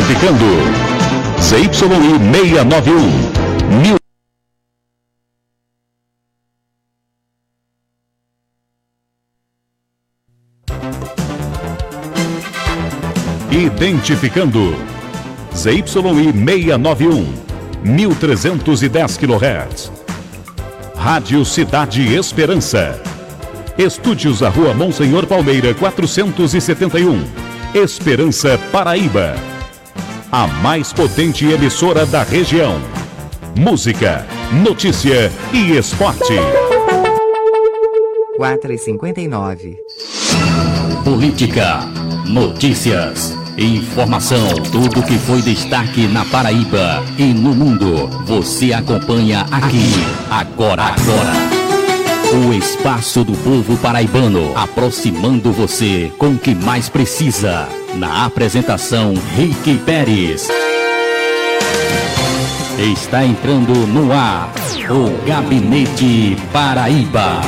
Identificando ZYI 691. Mil Identificando ZYI 691, 1310 kHz. Rádio Cidade Esperança. Estúdios à Rua Monsenhor Palmeira 471. Esperança, Paraíba. A mais potente emissora da região. Música, notícia e esporte. 4 e 59. Política, notícias, informação, tudo que foi destaque na Paraíba e no mundo. Você acompanha aqui, agora, agora. O espaço do povo paraibano, aproximando você com o que mais precisa. Na apresentação, Rick Pérez. Está entrando no ar o Gabinete Paraíba.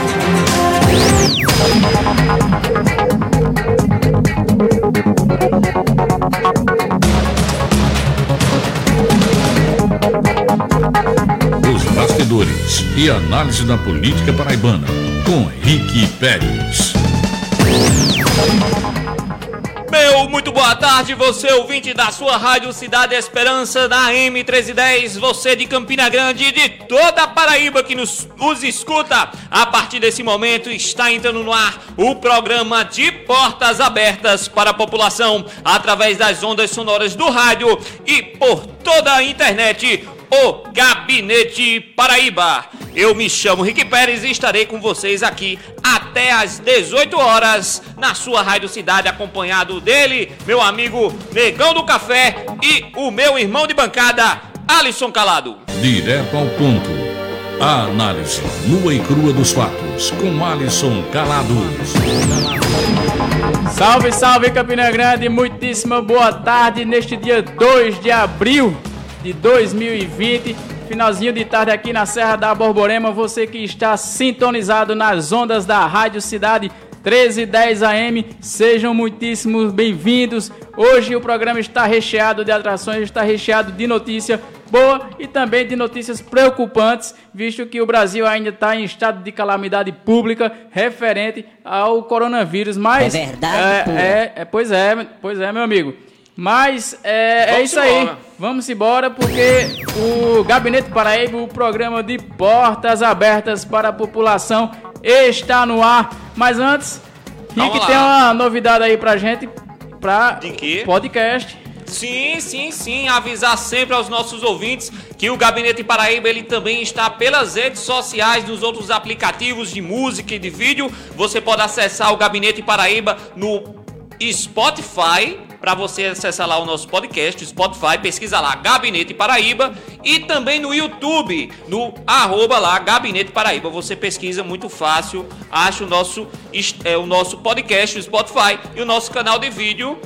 Bastidores e análise da política paraibana com Rick Pérez. Meu muito boa tarde, você ouvinte da sua Rádio Cidade Esperança da M1310, você de Campina Grande e de toda a Paraíba que nos, nos escuta. A partir desse momento está entrando no ar o programa de portas abertas para a população através das ondas sonoras do rádio e por toda a internet o Gabinete Paraíba. Eu me chamo Rick Pérez e estarei com vocês aqui até às 18 horas na sua Rádio Cidade, acompanhado dele, meu amigo Negão do Café e o meu irmão de bancada, Alisson Calado. Direto ao ponto. A análise nua e crua dos fatos com Alisson Calado. Salve, salve Campina Grande, muitíssima boa tarde neste dia 2 de abril de 2020. Finalzinho de tarde aqui na Serra da Borborema. Você que está sintonizado nas ondas da Rádio Cidade 1310 AM, sejam muitíssimos bem-vindos. Hoje o programa está recheado de atrações, está recheado de notícia boa e também de notícias preocupantes, visto que o Brasil ainda está em estado de calamidade pública referente ao coronavírus. Mas é verdade. É, é, é, pois é, pois é, meu amigo. Mas é, é isso embora. aí. Vamos embora porque o Gabinete Paraíba, o programa de portas abertas para a população, está no ar. Mas antes, Rick tem uma novidade aí pra gente para podcast. Sim, sim, sim. Avisar sempre aos nossos ouvintes que o Gabinete Paraíba ele também está pelas redes sociais, nos outros aplicativos de música e de vídeo. Você pode acessar o Gabinete Paraíba no Spotify, para você acessar lá o nosso podcast, Spotify, pesquisa lá Gabinete Paraíba e também no YouTube, no arroba lá Gabinete Paraíba. Você pesquisa muito fácil, acha o nosso, é, o nosso podcast, o Spotify e o nosso canal de vídeo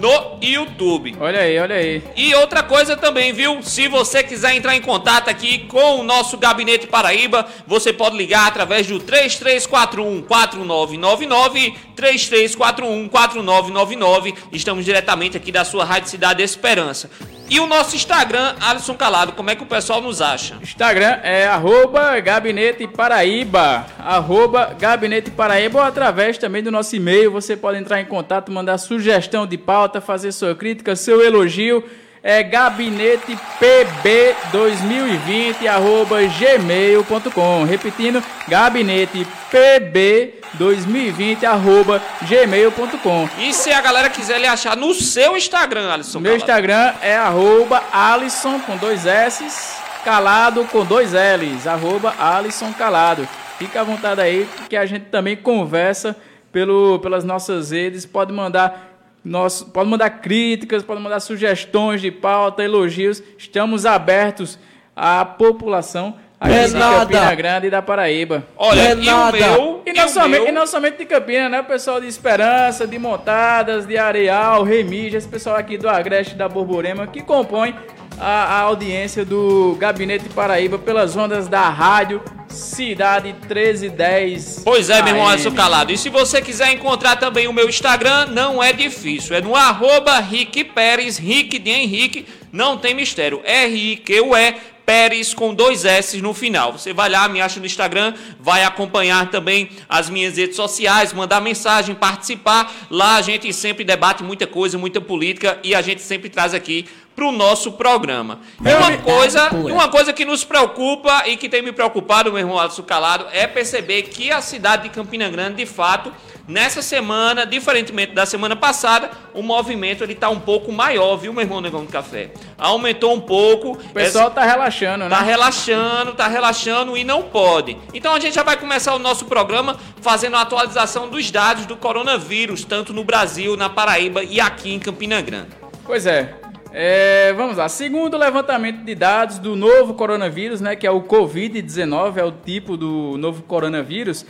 no YouTube. Olha aí, olha aí. E outra coisa também, viu? Se você quiser entrar em contato aqui com o nosso Gabinete Paraíba, você pode ligar através do 3341 4999, 3341 4999. Estamos diretamente aqui da sua Rádio Cidade Esperança. E o nosso Instagram, Alisson Calado, como é que o pessoal nos acha? Instagram é arroba Gabinete Paraíba, arroba Gabinete Paraíba ou através também do nosso e-mail. Você pode entrar em contato, mandar sugestão de pauta, fazer sua crítica, seu elogio é gabinetepb2020 arroba gmail.com repetindo gabinetepb2020 arroba gmail.com e se a galera quiser lhe achar no seu Instagram Alisson meu Instagram é arroba Alisson com dois S calado com dois L's arroba Alisson calado. Fica à vontade aí que a gente também conversa pelo, pelas nossas redes. Pode mandar nós, pode mandar críticas, pode mandar sugestões de pauta, elogios. Estamos abertos à população aqui é de Campina Grande e da Paraíba. Olha, é e nada. o meu... E não, somente, meu... e não somente de Campina, né? O pessoal de Esperança, de Montadas, de Areal, Remígia, esse pessoal aqui do Agreste da Borborema, que compõe a, a audiência do Gabinete Paraíba pelas ondas da rádio Cidade 1310. Pois é, meu irmão. Alisson Calado. E se você quiser encontrar também o meu Instagram, não é difícil. É no arroba Rick Pérez, Rick de Henrique, não tem mistério. R-I-Q-U-E Pérez com dois S no final. Você vai lá, me acha no Instagram, vai acompanhar também as minhas redes sociais, mandar mensagem, participar. Lá a gente sempre debate muita coisa, muita política e a gente sempre traz aqui para o nosso programa. E uma coisa, uma coisa que nos preocupa e que tem me preocupado, meu irmão Alisson Calado, é perceber que a cidade de Campina Grande, de fato, nessa semana, diferentemente da semana passada, o movimento ele tá um pouco maior, viu, meu irmão Negão do Café? Aumentou um pouco. O pessoal tá relaxando, né? Tá relaxando, tá relaxando e não pode. Então a gente já vai começar o nosso programa fazendo a atualização dos dados do coronavírus, tanto no Brasil, na Paraíba e aqui em Campina Grande. Pois é. É, vamos lá. Segundo o levantamento de dados do novo coronavírus, né, que é o Covid-19, é o tipo do novo coronavírus,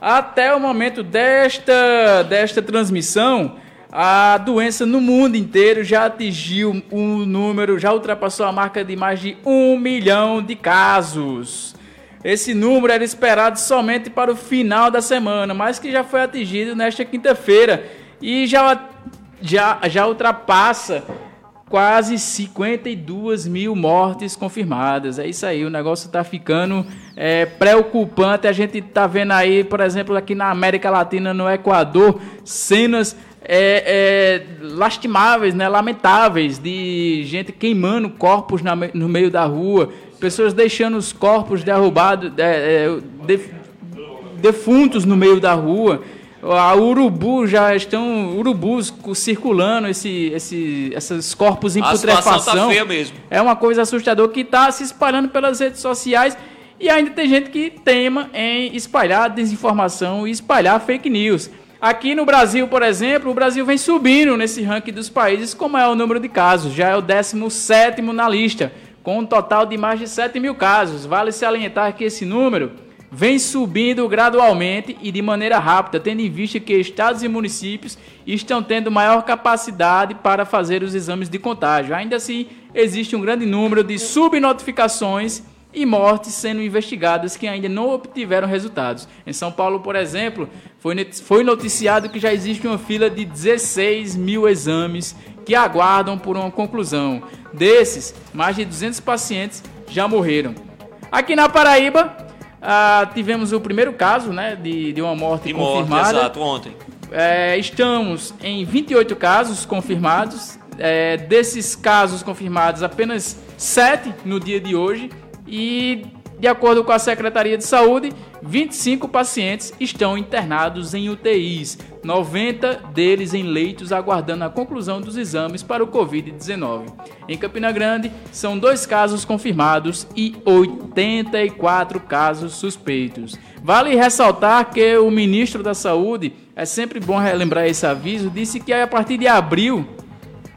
até o momento desta, desta transmissão, a doença no mundo inteiro já atingiu um número, já ultrapassou a marca de mais de um milhão de casos. Esse número era esperado somente para o final da semana, mas que já foi atingido nesta quinta-feira e já, já, já ultrapassa quase 52 mil mortes confirmadas. É isso aí, o negócio está ficando é, preocupante. A gente está vendo aí, por exemplo, aqui na América Latina, no Equador, cenas é, é, lastimáveis, né, lamentáveis, de gente queimando corpos na, no meio da rua, pessoas deixando os corpos derrubados, é, é, def, defuntos no meio da rua. A urubu já estão urubus circulando esse, esse, esses corpos em A putrefação. tá feia mesmo. É uma coisa assustadora que está se espalhando pelas redes sociais e ainda tem gente que tema em espalhar desinformação e espalhar fake news. Aqui no Brasil, por exemplo, o Brasil vem subindo nesse ranking dos países, como é o número de casos. Já é o 17 na lista, com um total de mais de 7 mil casos. Vale salientar que esse número vem subindo gradualmente e de maneira rápida, tendo em vista que estados e municípios estão tendo maior capacidade para fazer os exames de contágio. Ainda assim, existe um grande número de subnotificações e mortes sendo investigadas que ainda não obtiveram resultados. Em São Paulo, por exemplo, foi noticiado que já existe uma fila de 16 mil exames que aguardam por uma conclusão. Desses, mais de 200 pacientes já morreram. Aqui na Paraíba, ah, tivemos o primeiro caso né, de, de uma morte De morte, confirmada. exato, ontem. É, estamos em 28 casos confirmados. É, desses casos confirmados, apenas 7 no dia de hoje. E, de acordo com a Secretaria de Saúde, 25 pacientes estão internados em UTIs, 90 deles em leitos aguardando a conclusão dos exames para o Covid-19. Em Campina Grande, são dois casos confirmados e 84 casos suspeitos. Vale ressaltar que o ministro da Saúde, é sempre bom relembrar esse aviso, disse que a partir de abril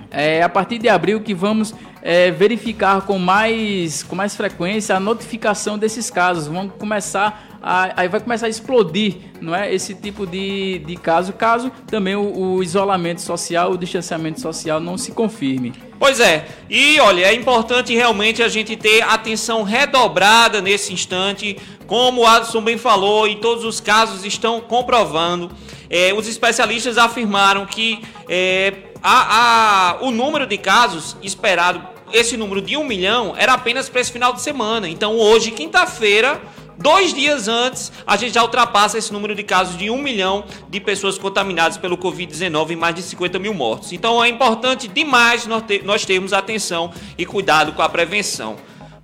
é a partir de abril que vamos é, verificar com mais, com mais frequência a notificação desses casos. Vamos começar a, aí vai começar a explodir, não é? Esse tipo de, de caso, caso também o, o isolamento social, o distanciamento social não se confirme. Pois é, e olha, é importante realmente a gente ter atenção redobrada nesse instante, como o Adson bem falou, e todos os casos estão comprovando. É, os especialistas afirmaram que é, a, a, o número de casos esperado, esse número de um milhão, era apenas para esse final de semana. Então hoje, quinta-feira, dois dias antes, a gente já ultrapassa esse número de casos de um milhão de pessoas contaminadas pelo Covid-19 e mais de 50 mil mortos. Então é importante demais nós, ter, nós termos atenção e cuidado com a prevenção.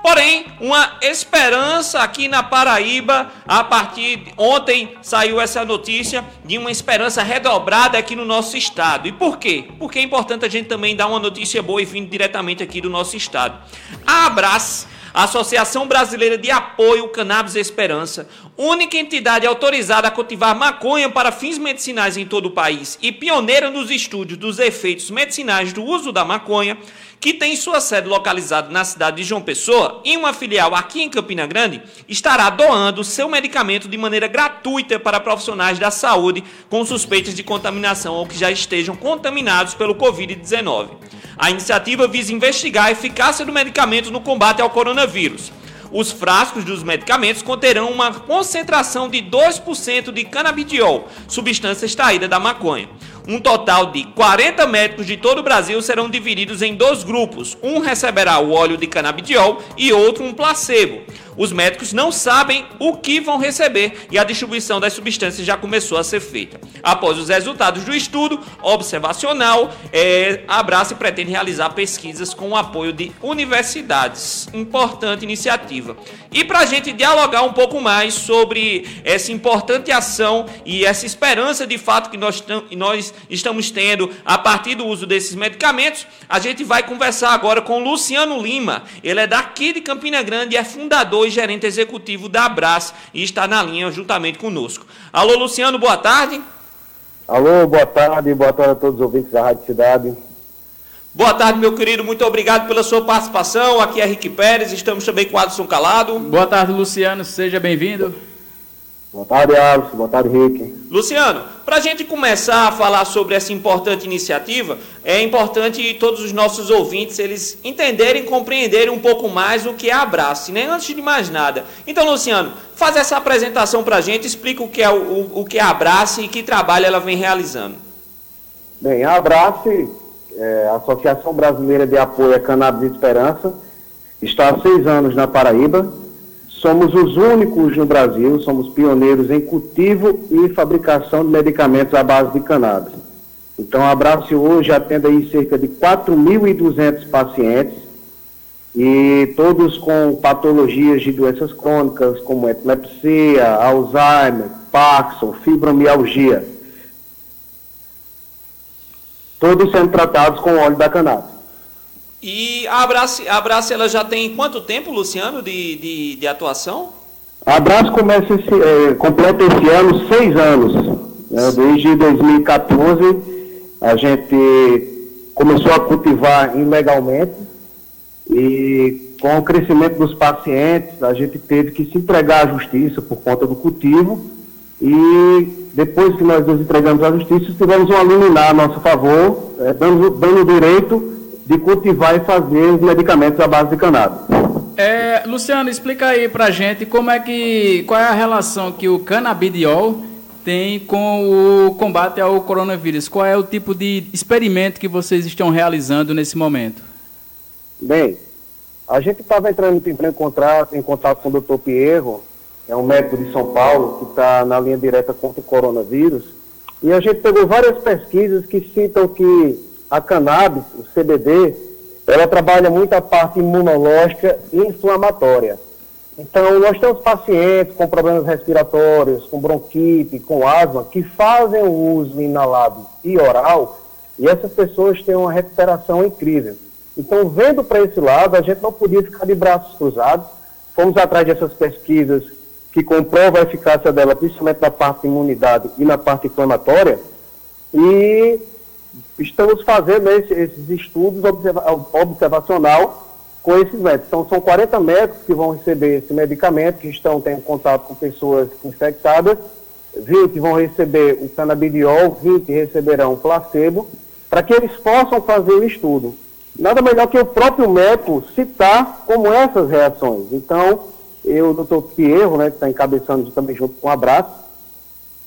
Porém, uma esperança aqui na Paraíba, a partir de ontem saiu essa notícia de uma esperança redobrada aqui no nosso estado. E por quê? Porque é importante a gente também dar uma notícia boa e vindo diretamente aqui do nosso estado. A Abras, Associação Brasileira de Apoio Cannabis Esperança, única entidade autorizada a cultivar maconha para fins medicinais em todo o país e pioneira nos estudos dos efeitos medicinais do uso da maconha, que tem sua sede localizada na cidade de João Pessoa e uma filial aqui em Campina Grande, estará doando seu medicamento de maneira gratuita para profissionais da saúde com suspeitas de contaminação ou que já estejam contaminados pelo Covid-19. A iniciativa visa investigar a eficácia do medicamento no combate ao coronavírus. Os frascos dos medicamentos conterão uma concentração de 2% de canabidiol, substância extraída da maconha. Um total de 40 médicos de todo o Brasil serão divididos em dois grupos. Um receberá o óleo de canabidiol e outro um placebo. Os médicos não sabem o que vão receber e a distribuição das substâncias já começou a ser feita. Após os resultados do estudo observacional, é, a Abrace pretende realizar pesquisas com o apoio de universidades. Importante iniciativa. E para a gente dialogar um pouco mais sobre essa importante ação e essa esperança de fato que nós, nós estamos tendo a partir do uso desses medicamentos, a gente vai conversar agora com Luciano Lima. Ele é daqui de Campina Grande e é fundador e gerente executivo da Abras e está na linha juntamente conosco. Alô, Luciano, boa tarde. Alô, boa tarde, boa tarde a todos os ouvintes da Rádio Cidade. Boa tarde, meu querido, muito obrigado pela sua participação. Aqui é Rick Pérez, estamos também com Adson Calado. Boa tarde, Luciano, seja bem-vindo. Boa tarde, Alisson. Boa tarde, Rick. Luciano, para a gente começar a falar sobre essa importante iniciativa, é importante todos os nossos ouvintes eles entenderem, compreenderem um pouco mais o que é a Abrace, né? Antes de mais nada. Então, Luciano, faz essa apresentação para a gente, explica o que é o, o, o que é a Abrace e que trabalho ela vem realizando. Bem, a Abrace, é, a Associação Brasileira de Apoio à Cannabis Esperança, está há seis anos na Paraíba Somos os únicos no Brasil, somos pioneiros em cultivo e fabricação de medicamentos à base de cannabis. Então, a Abraço hoje atende aí cerca de 4.200 pacientes e todos com patologias de doenças crônicas como epilepsia, Alzheimer, Parkinson, fibromialgia. Todos sendo tratados com óleo da cannabis. E a Abrace, a Abrace ela já tem quanto tempo, Luciano, de, de, de atuação? A Abrace começa esse, é, completa esse ano seis anos. Né? Desde 2014 a gente começou a cultivar ilegalmente e com o crescimento dos pacientes a gente teve que se entregar à justiça por conta do cultivo e depois que nós nos entregamos à justiça tivemos um liminar a nosso favor, é, dando, dando direito de cultivar e fazer os medicamentos à base de cannabis. É, Luciano, explica aí pra gente como é que, qual é a relação que o canabidiol tem com o combate ao coronavírus. Qual é o tipo de experimento que vocês estão realizando nesse momento? Bem, a gente estava entrando em contato, em contato com o Dr. Pierro, é um médico de São Paulo que está na linha direta contra o coronavírus, e a gente pegou várias pesquisas que citam que a cannabis, o CBD, ela trabalha muito a parte imunológica e inflamatória. Então, nós temos pacientes com problemas respiratórios, com bronquite, com asma, que fazem o uso inalado e oral, e essas pessoas têm uma recuperação incrível. Então, vendo para esse lado, a gente não podia ficar de braços cruzados. Fomos atrás dessas pesquisas que comprovam a eficácia dela, principalmente na parte de imunidade e na parte inflamatória, e estamos fazendo esse, esses estudos observa observacional com esses médicos. Então, são 40 médicos que vão receber esse medicamento, que estão tendo contato com pessoas infectadas, 20 vão receber o canabidiol, 20 receberão o placebo, para que eles possam fazer o estudo. Nada melhor que o próprio médico citar como essas reações. Então, eu, doutor Pierro, né, que está encabeçando também junto com o Abraço,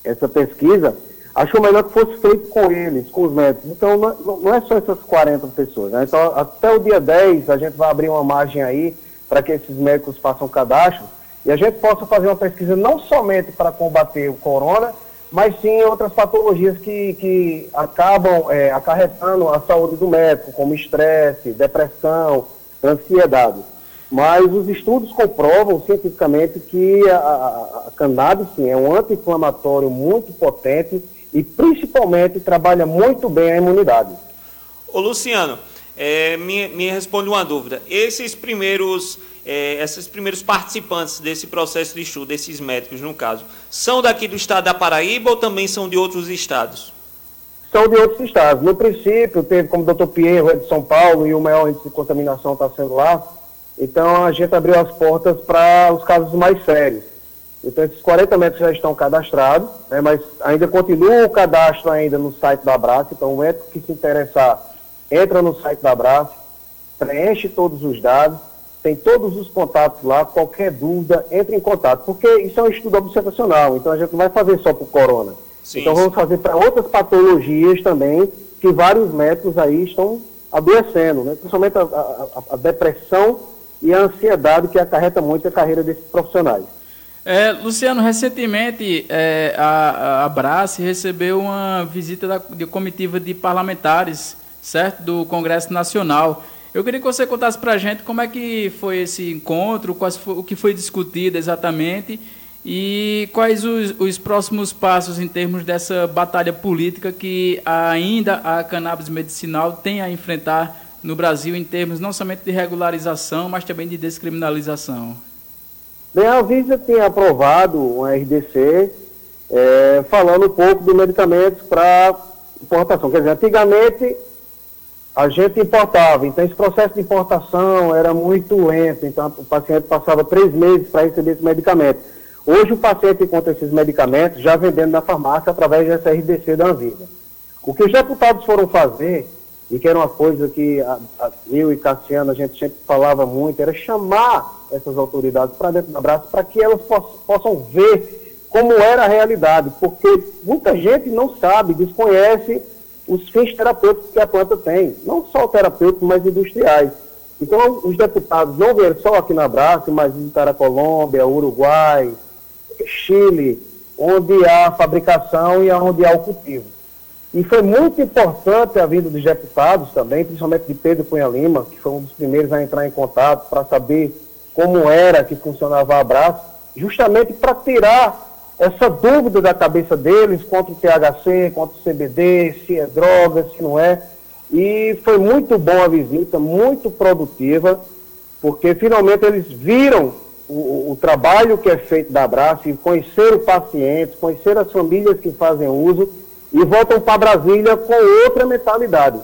essa pesquisa, achou melhor que fosse feito com eles, com os médicos. Então, não, é só essas 40 pessoas. Né? Então, até o dia 10, a gente vai abrir uma margem aí para que esses médicos façam cadastro e a gente possa fazer uma pesquisa não somente para combater o corona, mas sim outras patologias que, que acabam é, acarretando a saúde do médico, como estresse, depressão, ansiedade. Mas os estudos comprovam cientificamente que a, a, a cannabis sim, é um anti-inflamatório muito potente e principalmente trabalha muito bem a imunidade. Ô Luciano, é, me, me responde uma dúvida. Esses primeiros, é, esses primeiros participantes desse processo de estudo, esses médicos no caso, são daqui do estado da Paraíba ou também são de outros estados? São de outros estados. No princípio, teve como o doutor Pierro, é de São Paulo, e o maior índice de contaminação está sendo lá. Então, a gente abriu as portas para os casos mais sérios. Então, esses 40 metros já estão cadastrados, né, mas ainda continua o cadastro ainda no site da Abraço. Então, o médico que se interessar, entra no site da Abraço, preenche todos os dados, tem todos os contatos lá, qualquer dúvida, entre em contato, porque isso é um estudo observacional, então a gente não vai fazer só para o corona. Sim, então vamos fazer para outras patologias também, que vários médicos aí estão adoecendo, né? principalmente a, a, a depressão e a ansiedade que acarreta muito a carreira desses profissionais. É, Luciano, recentemente é, a, a recebeu uma visita da, de comitiva de parlamentares, certo, do Congresso Nacional. Eu queria que você contasse para a gente como é que foi esse encontro, quais o que foi discutido exatamente e quais os, os, próximos passos em termos dessa batalha política que ainda a cannabis medicinal tem a enfrentar no Brasil em termos não somente de regularização, mas também de descriminalização. Bem, a Visa tem aprovado um RDC é, falando um pouco de medicamentos para importação. Quer dizer, antigamente a gente importava, então esse processo de importação era muito lento, então o paciente passava três meses para receber esse medicamento. Hoje o paciente encontra esses medicamentos já vendendo na farmácia através dessa RDC da Anvisa. O que os deputados foram fazer, e que era uma coisa que a, a, eu e Cassiano a gente sempre falava muito, era chamar essas autoridades para dentro do abraço para que elas poss possam ver como era a realidade, porque muita gente não sabe, desconhece os fins terapêuticos que a planta tem, não só terapêuticos, mas industriais. Então, os deputados não vieram só aqui na Braça, mas visitaram a Colômbia, Uruguai, Chile, onde há fabricação e onde há o cultivo. E foi muito importante a vinda dos deputados também, principalmente de Pedro Cunha Lima, que foi um dos primeiros a entrar em contato para saber como era que funcionava a Abraço, justamente para tirar essa dúvida da cabeça deles quanto o THC, quanto o CBD, se é droga, se não é. E foi muito bom a visita, muito produtiva, porque finalmente eles viram o, o trabalho que é feito da Abraço, e conhecer o paciente, conhecer as famílias que fazem uso e voltam para Brasília com outra mentalidade.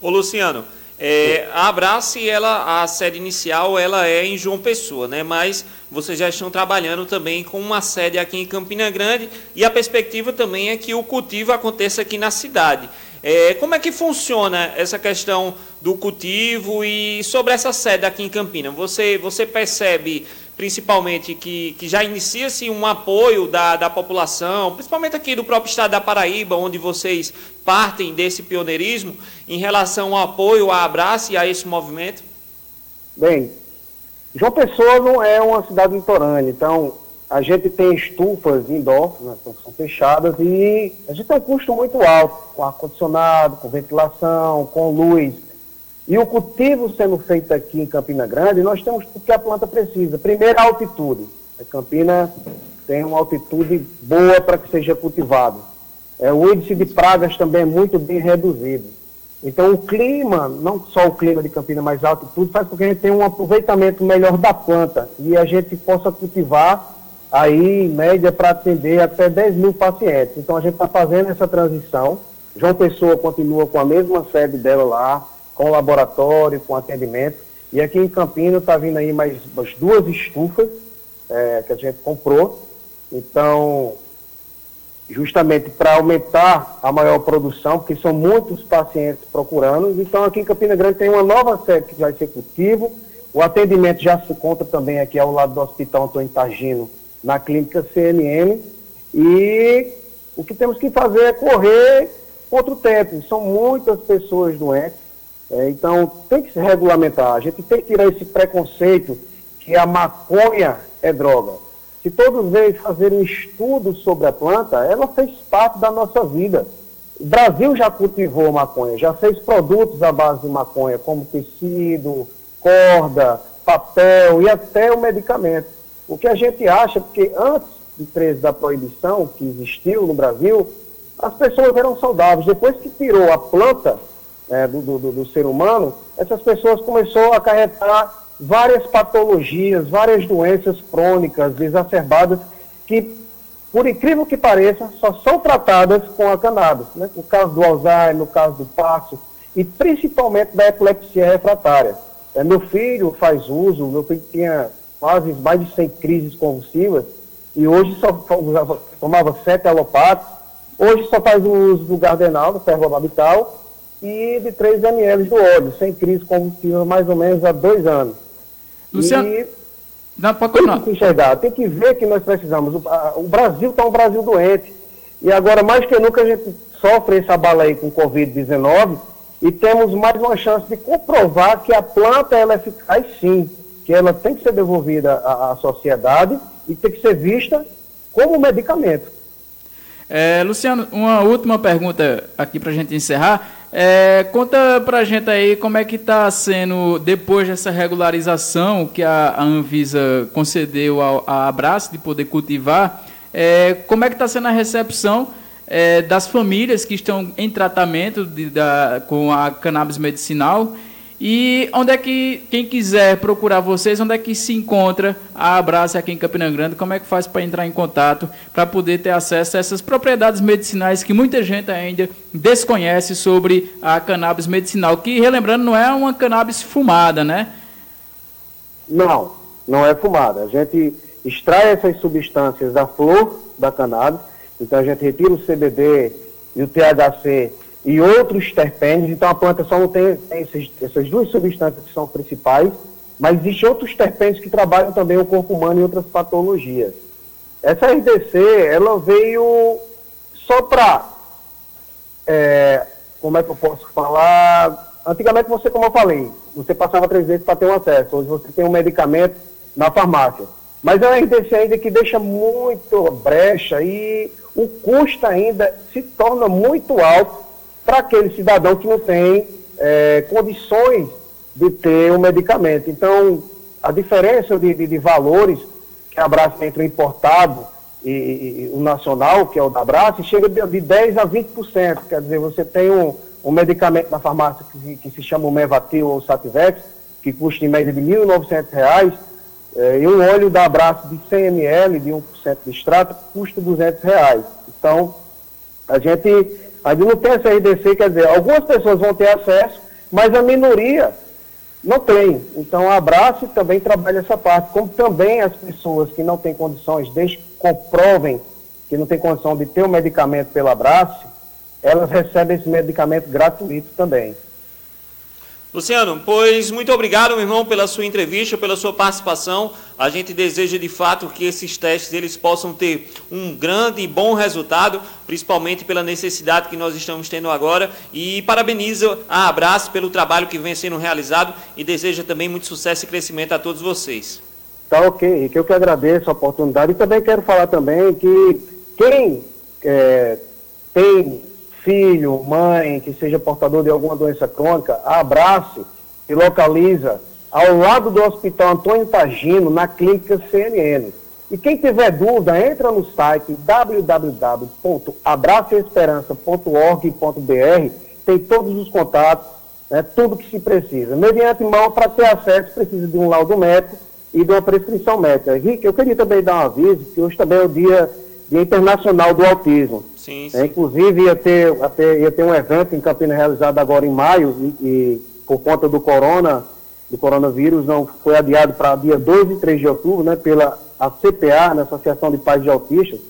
Ô Luciano, é, a Abrace, ela, a sede inicial, ela é em João Pessoa, né? Mas vocês já estão trabalhando também com uma sede aqui em Campina Grande e a perspectiva também é que o cultivo aconteça aqui na cidade. É, como é que funciona essa questão do cultivo e sobre essa sede aqui em Campina? Você, você percebe principalmente que, que já inicia-se um apoio da, da população, principalmente aqui do próprio estado da Paraíba, onde vocês partem desse pioneirismo, em relação ao apoio, à abraço e a esse movimento? Bem, João Pessoa não é uma cidade litorânea, então a gente tem estufas indoor, né, que são fechadas, e a gente tem um custo muito alto, com ar-condicionado, com ventilação, com luz. E o cultivo sendo feito aqui em Campina Grande, nós temos o que a planta precisa. Primeiro, a altitude. A Campina tem uma altitude boa para que seja cultivado. É, o índice de pragas também é muito bem reduzido. Então, o clima, não só o clima de Campina, mas a altitude, faz com que a gente tenha um aproveitamento melhor da planta e a gente possa cultivar aí, em média, para atender até 10 mil pacientes. Então, a gente está fazendo essa transição. João Pessoa continua com a mesma sede dela lá, com laboratório, com atendimento. E aqui em Campinas está vindo aí mais, duas estufas é, que a gente comprou. Então, justamente para aumentar a maior produção, porque são muitos pacientes procurando. Então, aqui em Campina Grande tem uma nova sede que vai ser cultivo. O atendimento já se conta também aqui ao lado do Hospital Antônio Tagino, na clínica CNM. E o que temos que fazer é correr contra o tempo. São muitas pessoas doentes é, então, tem que se regulamentar. A gente tem que tirar esse preconceito que a maconha é droga. Se todos eles fazerem um estudo sobre a planta, ela fez parte da nossa vida. O Brasil já cultivou maconha, já fez produtos à base de maconha, como tecido, corda, papel e até o medicamento. O que a gente acha, porque antes de 13 da proibição que existiu no Brasil, as pessoas eram saudáveis. Depois que tirou a planta, é, do, do, do, ser humano, essas pessoas começaram a acarretar várias patologias, várias doenças crônicas exacerbadas que, por incrível que pareça, só são tratadas com a cannabis. Né? No caso do Alzheimer, no caso do Paxo e principalmente da epilepsia refratária. É, meu filho faz uso, meu filho tinha quase mais de 100 crises convulsivas e hoje só tomava sete alopatos, hoje só faz o uso do gardenal, do ferrobabital, e de 3 ml do óleo, sem crise convulsiva, mais ou menos há dois anos. Luciano, e não, pode tem que enxergar, tem que ver que nós precisamos. O, a, o Brasil está um Brasil doente. E agora, mais que nunca, a gente sofre essa bala aí com Covid-19 e temos mais uma chance de comprovar que a planta ela é eficaz sim, que ela tem que ser devolvida à, à sociedade e tem que ser vista como medicamento. É, Luciano, uma última pergunta aqui para a gente encerrar. É, conta para a gente aí como é que está sendo, depois dessa regularização que a, Anvisa concedeu à Abraço de poder cultivar, é, como é que está sendo a recepção é, das famílias que estão em tratamento de, da, com a cannabis medicinal e onde é que, quem quiser procurar vocês, onde é que se encontra a Abraça aqui em Campina Grande? Como é que faz para entrar em contato, para poder ter acesso a essas propriedades medicinais que muita gente ainda desconhece sobre a cannabis medicinal? Que, relembrando, não é uma cannabis fumada, né? Não, não é fumada. A gente extrai essas substâncias da flor da cannabis, então a gente retira o CBD e o THC e outros terpênios. Então a planta só não tem, tem esses, essas duas substâncias que são principais, mas existem outros terpênios que trabalham também o corpo humano e outras patologias. Essa RDC, ela veio só para, é, como é que eu posso falar? Antigamente você, como eu falei, você passava três vezes para ter um acesso. Hoje você tem um medicamento na farmácia. Mas é uma RDC ainda que deixa muito brecha e o custo ainda se torna muito alto para aquele cidadão que não tem é, condições de ter o um medicamento. Então, a diferença de, de, de valores que abraça entre o importado e, e, o nacional, que é o da Abraço, chega de, de 10% a 20%. Quer dizer, você tem um, um medicamento na farmácia que, que, se chama o Mevatil ou Sativex, que custa em média de R$ 1.900, é, e um óleo da Abraço de 100 ml, de 1% de extrato, custa 200 reais. Então, a gente Tem essa RDC, quer dizer, algumas pessoas vão ter acesso, mas a minoria não tem. Então, a Abraço também trabalha essa parte, como também as pessoas que não têm condições, desde que comprovem que não tem condição de ter o medicamento pela Abraço, elas recebem esse medicamento gratuito também. Luciano, pois muito obrigado, meu irmão, pela sua entrevista, pela sua participação. A gente deseja de fato que esses testes eles possam ter um grande e bom resultado, principalmente pela necessidade que nós estamos tendo agora. E parabeniza a Abraço pelo trabalho que vem sendo realizado e deseja também muito sucesso e crescimento a todos vocês. Tá ok, que eu que agradeço a oportunidade e também quero falar também que quem é, tem filho, mãe, que seja portador de alguma doença crônica, abrace e localiza ao lado do Hospital Antônio Tagino, na clínica CNN. E quem tiver dúvida, entra no site www.abraceesperança.org.br, tem todos os contatos, né, tudo que se precisa. Mediante mão, para ter acesso, precisa de um laudo médico e de uma prescrição médica. Rick, eu queria também dar um aviso, que hoje também é o dia internacional do autismo. Sim, sim. É, inclusive, ia ter, ia, ter, ia ter um evento em Campinas realizado agora em maio, e, e, por conta do corona, do coronavírus, não foi adiado para dia 2 e 3 de outubro, né, pela a CPA, né, Associação de Pais de Autistas.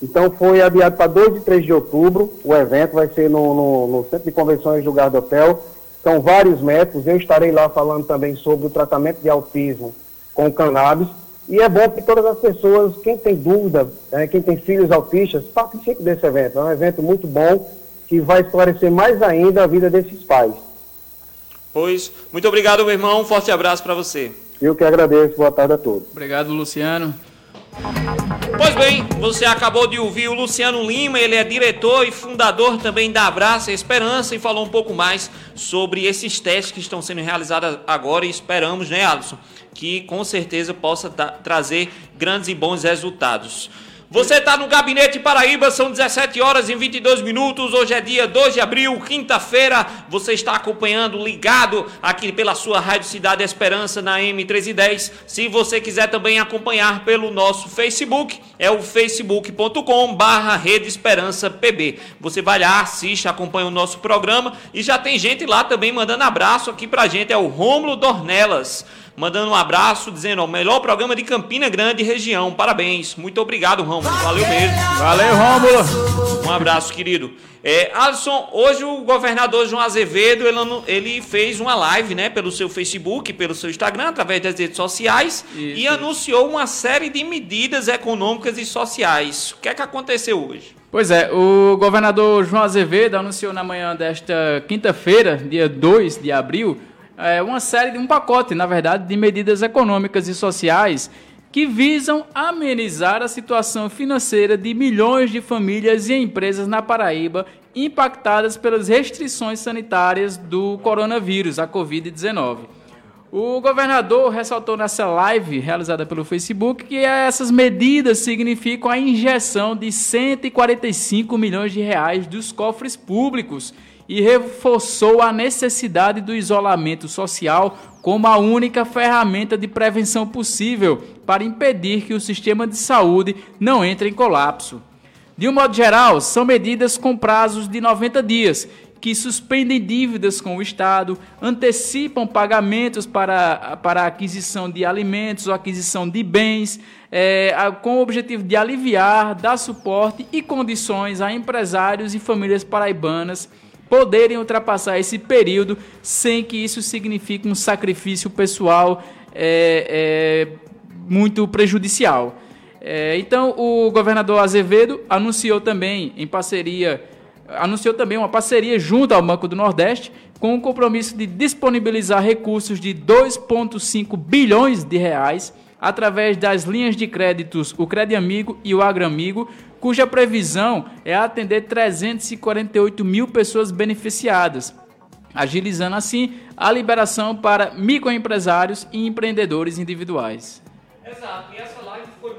Então foi adiado para 2 e 3 de outubro, o evento vai ser no, no, no Centro de Convenções do Gardo Hotel. São vários métodos, eu estarei lá falando também sobre o tratamento de autismo com cannabis. E é bom que todas as pessoas, quem tem dúvida, né, quem tem filhos autistas, participe desse evento. É um evento muito bom que vai esclarecer mais ainda a vida desses pais. Pois, muito obrigado, meu irmão. Um forte abraço para você. Eu que agradeço. Boa tarde a todos. Obrigado, Luciano. Pois bem, você acabou de ouvir o Luciano Lima, ele é diretor e fundador também da Abraça Esperança e falou um pouco mais sobre esses testes que estão sendo realizados agora e esperamos, né, Alisson, que com certeza possa trazer grandes e bons resultados. Você está no Gabinete Paraíba, são 17 horas e 22 minutos. Hoje é dia 2 de abril, quinta-feira. Você está acompanhando, ligado aqui pela sua Rádio Cidade Esperança na M1310. Se você quiser também acompanhar pelo nosso Facebook, é o facebook.com/barra Rede Esperança PB. Você vai lá, assiste, acompanha o nosso programa e já tem gente lá também mandando abraço aqui pra gente. É o Rômulo Dornelas mandando um abraço, dizendo: o melhor programa de Campina Grande região. Parabéns. Muito obrigado, Rômulo. Valeu mesmo. Valeu, Rômulo. Um abraço, querido. É, Alisson, hoje o governador João Azevedo ele, ele, fez uma live né, pelo seu Facebook, pelo seu Instagram, através das redes sociais, isso, e anunciou uma série de medidas econômicas e sociais. O que é que aconteceu hoje? Pois é, o governador João Azevedo anunciou na manhã desta quinta-feira, dia 2 de abril, é, uma série de um pacote, na verdade, de medidas econômicas e sociais que visam amenizar a situação financeira de milhões de famílias e empresas na Paraíba impactadas pelas restrições sanitárias do coronavírus, a Covid-19. O governador ressaltou nessa live realizada pelo Facebook que essas medidas significam a injeção de 145 milhões de reais dos cofres públicos e reforçou a necessidade do isolamento social como a única ferramenta de prevenção possível para impedir que o sistema de saúde não entre em colapso. De um modo geral, são medidas com prazos de 90 dias, que suspendem dívidas com o Estado, antecipam pagamentos para, para aquisição de alimentos ou aquisição de bens, é, com o objetivo de aliviar, dar suporte e condições a empresários e famílias paraibanas poderem ultrapassar esse período sem que isso signifique um sacrifício pessoal é, é, muito prejudicial. É, então, o governador Azevedo anunciou também, em parceria, anunciou também uma parceria junto ao Banco do Nordeste, com o compromisso de disponibilizar recursos de 2,5 bilhões de reais através das linhas de créditos o Crede Amigo e o Agramigo, cuja previsão é atender 348 mil pessoas beneficiadas, agilizando assim a liberação para microempresários e empreendedores individuais. Exato, e essa live foi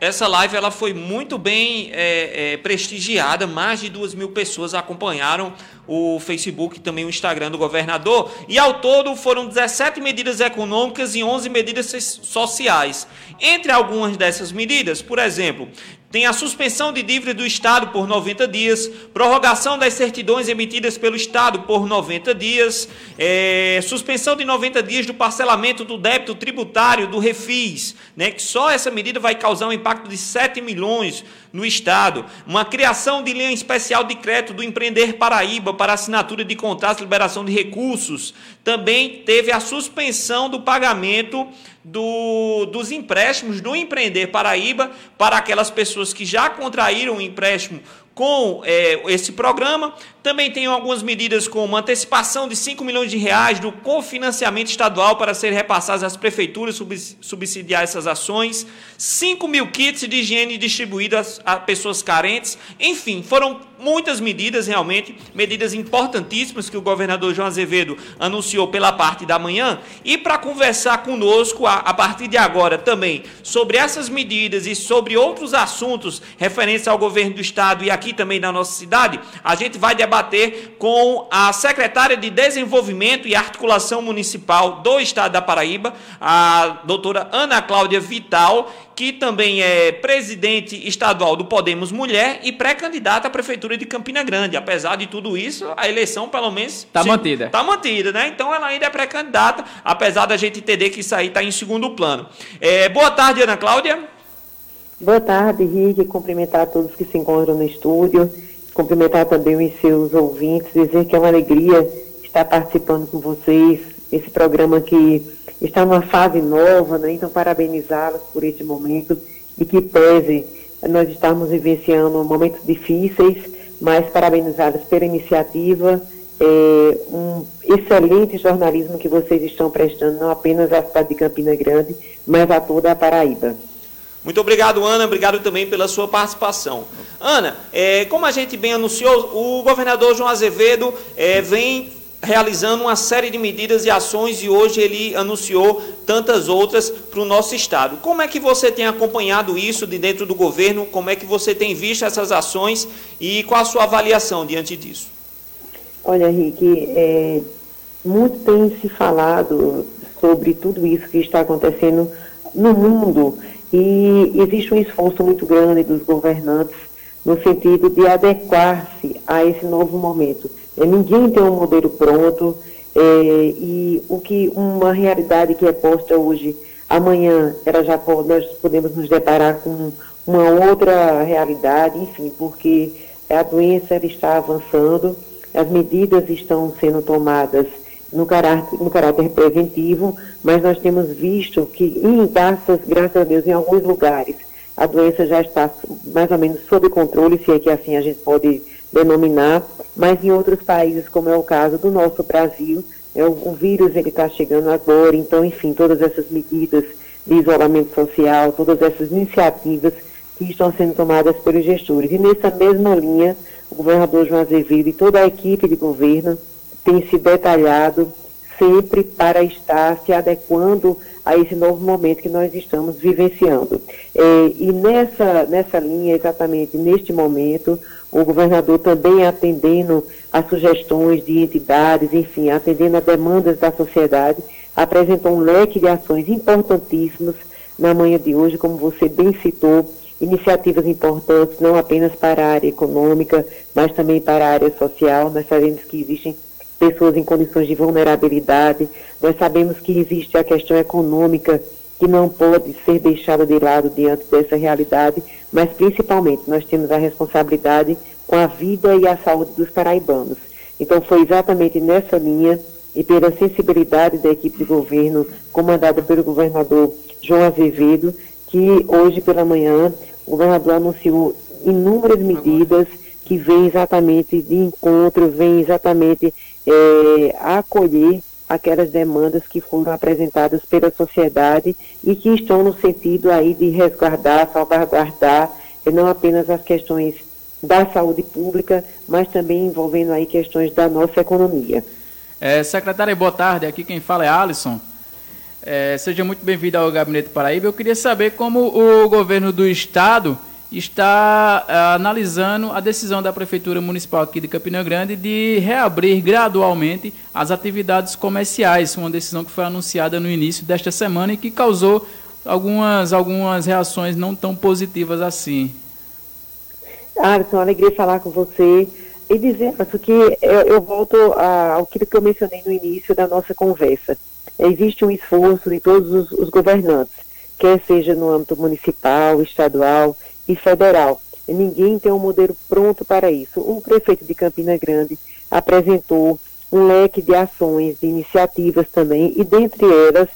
essa live ela foi muito bem é, é, prestigiada, mais de duas mil pessoas acompanharam o Facebook e também o Instagram do governador. E ao todo foram 17 medidas econômicas e 11 medidas sociais. Entre algumas dessas medidas, por exemplo, tem a suspensão de dívida do Estado por 90 dias, prorrogação das certidões emitidas pelo Estado por 90 dias, é, suspensão de 90 dias do parcelamento do débito tributário do Refis, né, que só essa medida vai causar um impacto de 7 milhões no Estado, uma criação de linha especial de crédito do Empreender Paraíba para assinatura de contratos de liberação de recursos, também teve a suspensão do pagamento do, dos empréstimos do Empreender Paraíba para aquelas pessoas que já contraíram um empréstimo com é, esse programa. Também tem algumas medidas como antecipação de 5 milhões de reais do cofinanciamento estadual para ser repassados às prefeituras subsidiar essas ações, 5 mil kits de higiene distribuídos a pessoas carentes. Enfim, foram muitas medidas realmente, medidas importantíssimas que o governador João Azevedo anunciou pela parte da manhã. E para conversar conosco a, a partir de agora também sobre essas medidas e sobre outros assuntos referentes ao governo do estado e aqui também na nossa cidade, a gente vai debater com a secretária de Desenvolvimento e Articulação Municipal do estado da Paraíba, a doutora Ana Cláudia Vital, que também é presidente estadual do Podemos Mulher e pré-candidata à Prefeitura de Campina Grande. Apesar de tudo isso, a eleição, pelo menos. Está mantida. Está mantida, né? Então ela ainda é pré-candidata, apesar da gente entender que isso aí está em segundo plano. É, boa tarde, Ana Cláudia. Boa tarde, Rick. Cumprimentar a todos que se encontram no estúdio. Cumprimentar também os seus ouvintes. Dizer que é uma alegria estar participando com vocês. Esse programa que está numa fase nova, né? então parabenizá-los por este momento e que pese nós estamos vivenciando momentos difíceis, mas parabenizá-los pela iniciativa, é, um excelente jornalismo que vocês estão prestando, não apenas à cidade de Campina Grande, mas a toda a Paraíba. Muito obrigado, Ana. Obrigado também pela sua participação. Ana, é, como a gente bem anunciou, o governador João Azevedo é, vem realizando uma série de medidas e ações e hoje ele anunciou tantas outras para o nosso estado. Como é que você tem acompanhado isso de dentro do governo? Como é que você tem visto essas ações e qual a sua avaliação diante disso? Olha, Henrique, é, muito tem se falado sobre tudo isso que está acontecendo no mundo e existe um esforço muito grande dos governantes no sentido de adequar-se a esse novo momento. É, ninguém tem um modelo pronto é, e o que uma realidade que é posta hoje, amanhã ela já nós podemos nos deparar com uma outra realidade, enfim, porque a doença está avançando, as medidas estão sendo tomadas no caráter, no caráter preventivo, mas nós temos visto que, em, graças, graças a Deus, em alguns lugares, a doença já está mais ou menos sob controle, se é que assim a gente pode denominar, mas em outros países, como é o caso do nosso Brasil, é, o, vírus ele está chegando agora, então, enfim, todas essas medidas de isolamento social, todas essas iniciativas que estão sendo tomadas pelos gestores. E nessa mesma linha, o governador João Azevedo e toda a equipe de governo tem se detalhado sempre para estar se adequando a esse novo momento que nós estamos vivenciando. É, e nessa, nessa linha, exatamente neste momento, o governador também atendendo a sugestões de entidades, enfim, atendendo a demandas da sociedade, apresentou um leque de ações importantíssimas na manhã de hoje, como você bem citou, iniciativas importantes, não apenas para a área econômica, mas também para a área social. Nós sabemos que existem pessoas em condições de vulnerabilidade, nós sabemos que existe a questão econômica que não pode ser deixada de lado diante dessa realidade, mas principalmente nós temos a responsabilidade com a vida e a saúde dos paraibanos. Então foi exatamente nessa linha e pela sensibilidade da equipe de governo comandada pelo governador João Azevedo, que hoje pela manhã o governador anunciou inúmeras medidas que vêm exatamente de encontro, vêm exatamente é, acolher aquelas demandas que foram apresentadas pela sociedade e que estão no sentido aí de resguardar, salvaguardar não apenas as questões da saúde pública, mas também envolvendo aí questões da nossa economia. É, secretária, boa tarde. Aqui quem fala é Alisson. É, seja muito bem-vindo ao Gabinete Paraíba. Eu queria saber como o governo do estado está é, analisando a decisão da Prefeitura Municipal aqui de Campina Grande de reabrir gradualmente as atividades comerciais, uma decisão que foi anunciada no início desta semana e que causou algumas, algumas reações não tão positivas assim. Alisson, alegria falar com você e dizer que eu, eu volto ao que eu mencionei no início da nossa conversa existe um esforço de todos os, os governantes, quer seja no âmbito municipal, estadual e federal. Ninguém tem um modelo pronto para isso. O prefeito de Campina Grande apresentou um leque de ações, de iniciativas também, e dentre elas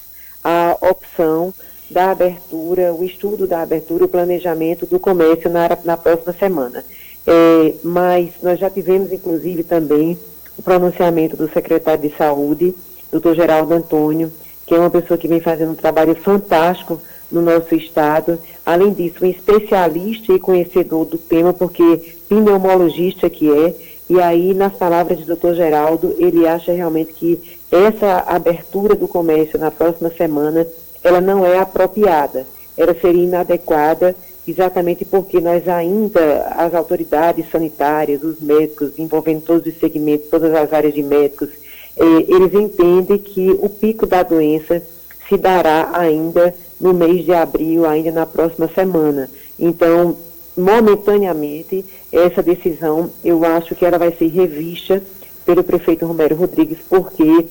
a opção da abertura, o estudo da abertura, o planejamento do comércio na, na próxima semana. É, mas nós já tivemos, inclusive, também o pronunciamento do secretário de Saúde, doutor Geraldo Antônio, que é uma pessoa que vem fazendo um trabalho fantástico no nosso estado. Além disso, um especialista e conhecedor do tema, porque pneumologista que é, e aí, nas palavras do doutor Geraldo, ele acha realmente que essa abertura do comércio na próxima semana, ela não é apropriada, ela seria inadequada, exatamente porque nós ainda, as autoridades sanitárias, os médicos, envolvendo todos os segmentos, todas as áreas de médicos, eh, eles entendem que o pico da doença se dará ainda no mês de abril, ainda na próxima semana. Então, momentaneamente, essa decisão, eu acho que ela vai ser revista pelo prefeito Romero Rodrigues, porque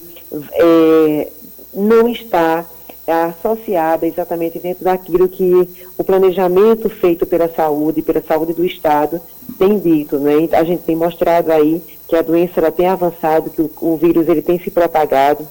é, não está associada exatamente dentro daquilo que o planejamento feito pela saúde, pela saúde do Estado, tem dito. Né? A gente tem mostrado aí que a doença ela tem avançado, que o, o vírus ele tem se propagado,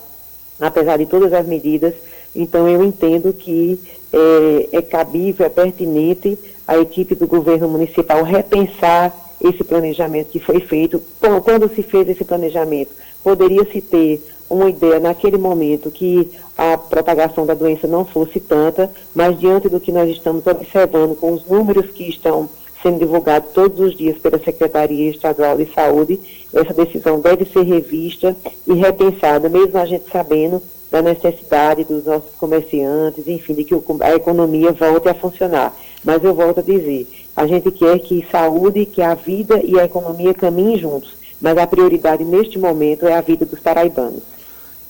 apesar de todas as medidas. Então, eu entendo que é, é cabível, é pertinente a equipe do governo municipal repensar esse planejamento que foi feito. Quando se fez esse planejamento, poderia-se ter uma ideia naquele momento que a propagação da doença não fosse tanta, mas diante do que nós estamos observando com os números que estão sendo divulgados todos os dias pela Secretaria Estadual de Saúde, essa decisão deve ser revista e repensada, mesmo a gente sabendo da necessidade dos nossos comerciantes, enfim, de que a economia volte a funcionar. Mas eu volto a dizer, a gente quer que saúde, que a vida e a economia caminhem juntos, mas a prioridade neste momento é a vida dos paraibanos.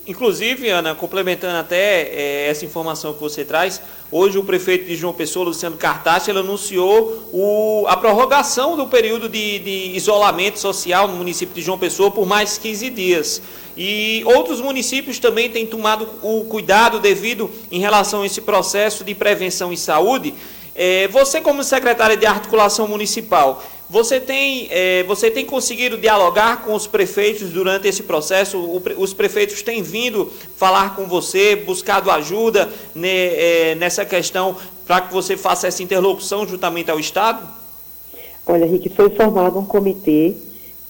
Inclusive, Ana, complementando até é, essa informação que você traz, hoje o prefeito de João Pessoa, Luciano Cartache, ele anunciou o, a prorrogação do período de, de, isolamento social no município de João Pessoa por mais 15 dias. E outros municípios também têm tomado o cuidado devido em relação a esse processo de prevenção e saúde. É, você, como secretária de articulação municipal, você tem, é, você tem conseguido dialogar com os prefeitos durante esse processo? O, os prefeitos têm vindo falar com você, buscado ajuda ne, é, nessa questão para que você faça essa interlocução juntamente ao Estado? Olha, Rick, foi formado um comitê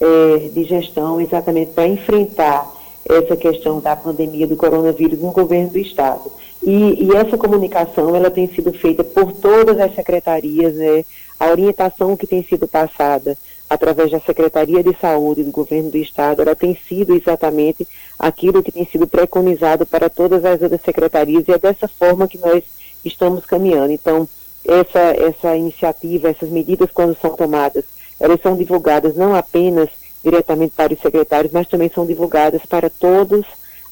é, de gestão exatamente para enfrentar essa questão da pandemia do coronavírus no governo do Estado. E, e, essa comunicação ela tem sido feita por todas as secretarias, né? A orientação que tem sido passada através da Secretaria de Saúde do Governo do Estado, ela tem sido exatamente aquilo que tem sido preconizado para todas as outras secretarias e é dessa forma que nós estamos caminhando. Então, essa, essa iniciativa, essas medidas quando são tomadas, elas são divulgadas não apenas diretamente para os secretários, mas também são divulgadas para todos,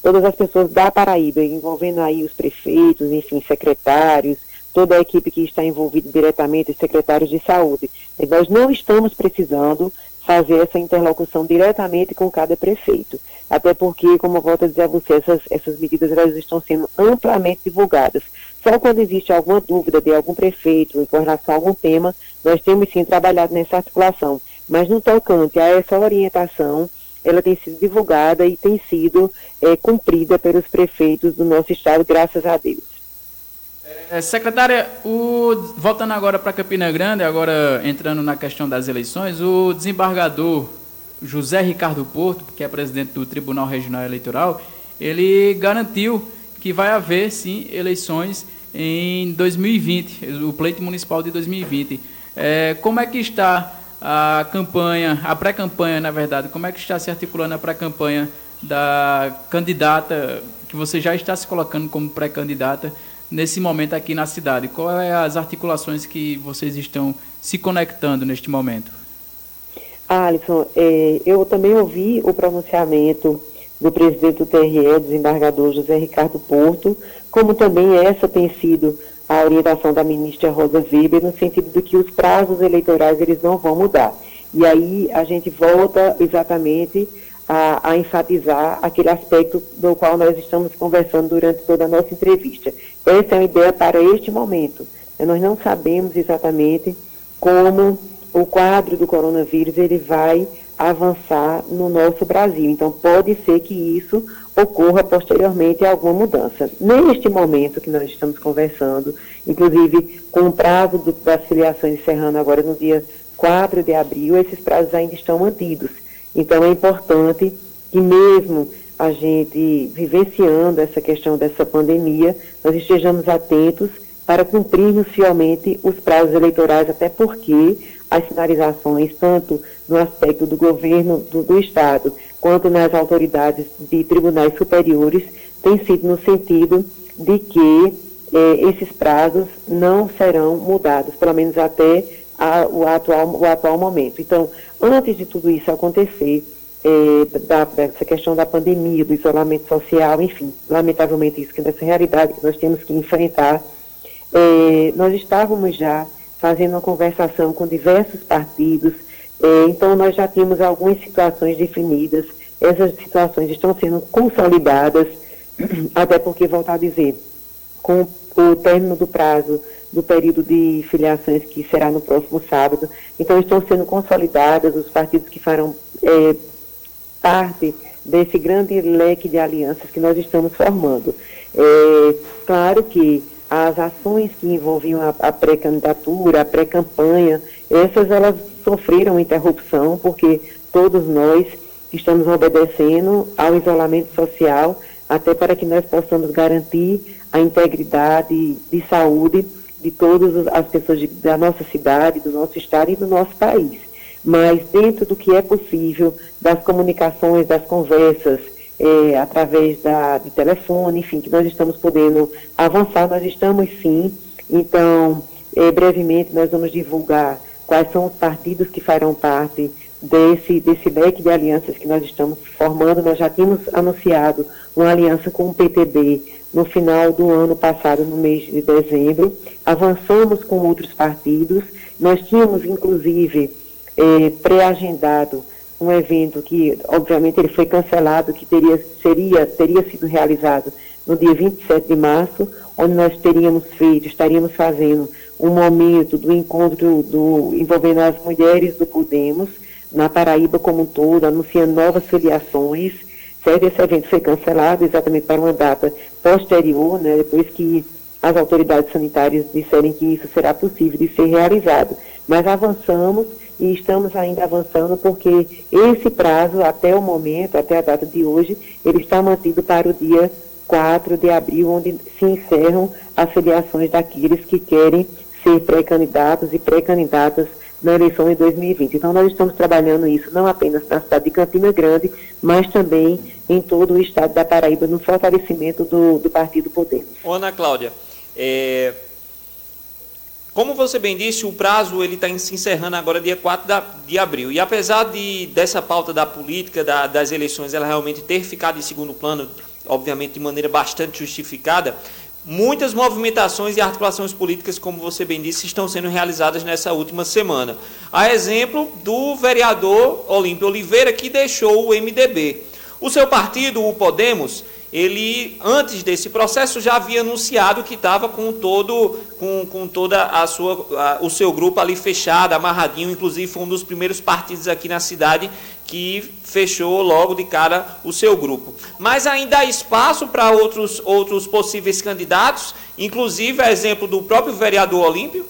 todas as pessoas da Paraíba, envolvendo aí os prefeitos, enfim, secretários, toda a equipe que está envolvida diretamente, secretários de saúde. Nós não estamos precisando fazer essa interlocução diretamente com cada prefeito. Até porque, como eu volto a dizer a você, essas, essas medidas elas estão sendo amplamente divulgadas. Só quando existe alguma dúvida de algum prefeito com relação a algum tema, nós temos sim trabalhado nessa articulação. Mas no tocante a essa orientação, ela tem sido divulgada e tem sido é, cumprida pelos prefeitos do nosso estado, graças a Deus. É, secretária, o, voltando agora para Campina Grande, agora entrando na questão das eleições, o desembargador José Ricardo Porto, que é presidente do Tribunal Regional Eleitoral, ele garantiu que vai haver sim eleições em 2020, o pleito municipal de 2020. É, como é que está a campanha, a pré-campanha, na verdade, como é que está se articulando a pré-campanha da candidata que você já está se colocando como pré-candidata nesse momento aqui na cidade? Quais é as articulações que vocês estão se conectando neste momento? Alisson, é, eu também ouvi o pronunciamento do presidente do TRE, desembargador José Ricardo Porto, como também essa tem sido a orientação da ministra Rosa Weber, no sentido de que os prazos eleitorais eles não vão mudar. E aí a gente volta exatamente a, a, enfatizar aquele aspecto do qual nós estamos conversando durante toda a nossa entrevista. Essa é uma ideia para este momento. Nós não sabemos exatamente como o quadro do coronavírus ele vai avançar no nosso Brasil. Então, pode ser que isso ocorra posteriormente alguma mudança. Neste momento que nós estamos conversando, inclusive com o prazo do, das filiações encerrando agora no dia 4 de abril, esses prazos ainda estão mantidos. Então, é importante que mesmo a gente vivenciando essa questão dessa pandemia, nós estejamos atentos para cumprirmos fielmente os prazos eleitorais, até porque as sinalizações, tanto no aspecto do governo do, do Estado, quanto nas autoridades de tribunais superiores, têm sido no sentido de que eh, esses prazos não serão mudados, pelo menos até a, o, atual, o atual momento. Então, antes de tudo isso acontecer, eh, da, dessa questão da pandemia, do isolamento social, enfim, lamentavelmente isso, que nessa realidade que nós temos que enfrentar, eh, nós estávamos já fazendo uma conversação com diversos partidos. É, então, nós já temos algumas situações definidas. Essas situações estão sendo consolidadas, até porque, volto a dizer, com o término do prazo do período de filiações, que será no próximo sábado, então estão sendo consolidadas os partidos que farão é, parte desse grande leque de alianças que nós estamos formando. É, claro que as ações que envolviam a, pré-candidatura, a pré-campanha, essas elas sofreram interrupção porque todos nós estamos obedecendo ao isolamento social até para que nós possamos garantir a integridade de saúde de todas as pessoas de, da nossa cidade, do nosso estado e do nosso país. Mas dentro do que é possível, das comunicações, das conversas, é, através da, de telefone, enfim, que nós estamos podendo avançar, nós estamos sim. Então, é, brevemente nós vamos divulgar quais são os partidos que farão parte desse, desse leque de alianças que nós estamos formando. Nós já tínhamos anunciado uma aliança com o PTB no final do ano passado, no mês de dezembro. Avançamos com outros partidos. Nós tínhamos, inclusive, é, pré-agendado um evento que, obviamente, ele foi cancelado, que teria, seria, teria sido realizado no dia 27 de março, onde nós teríamos feito, estaríamos fazendo um momento do encontro do, envolvendo as mulheres do Podemos, na Paraíba como um todo, anunciando novas filiações. Certo? Esse evento foi cancelado exatamente para uma data posterior, né, depois que as autoridades sanitárias disserem que isso será possível de ser realizado. Mas avançamos e estamos ainda avançando porque esse prazo, até o momento, até a data de hoje, ele está mantido para o dia 4 de abril, onde se encerram as filiações daqueles que querem ser pré-candidatos e pré-candidatas na eleição de 2020. Então, nós estamos trabalhando isso não apenas na cidade de Campina Grande, mas também em todo o estado da Paraíba, no fortalecimento do, do Partido Podemos. Ana Cláudia, é, como você bem disse, o prazo ele está se encerrando agora dia 4 de abril. E apesar de dessa pauta da política, da, das eleições, ela realmente ter ficado em segundo plano, obviamente de maneira bastante justificada, Muitas movimentações e articulações políticas, como você bem disse, estão sendo realizadas nessa última semana. A exemplo do vereador Olímpio Oliveira, que deixou o MDB. O seu partido, o Podemos, ele antes desse processo já havia anunciado que estava com todo com, com toda a sua a, o seu grupo ali fechado, amarradinho, inclusive foi um dos primeiros partidos aqui na cidade que fechou logo de cara o seu grupo. Mas ainda há espaço para outros outros possíveis candidatos, inclusive a exemplo do próprio vereador Olímpio?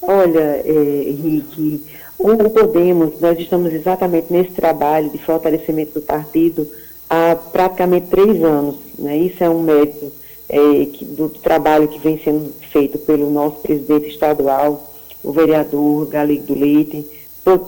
Olha, é, Henrique, o Podemos, nós estamos exatamente nesse trabalho de fortalecimento do partido há praticamente três anos. Né? Isso é um mérito é, que, do trabalho que vem sendo feito pelo nosso presidente estadual, o vereador Galego do Leite,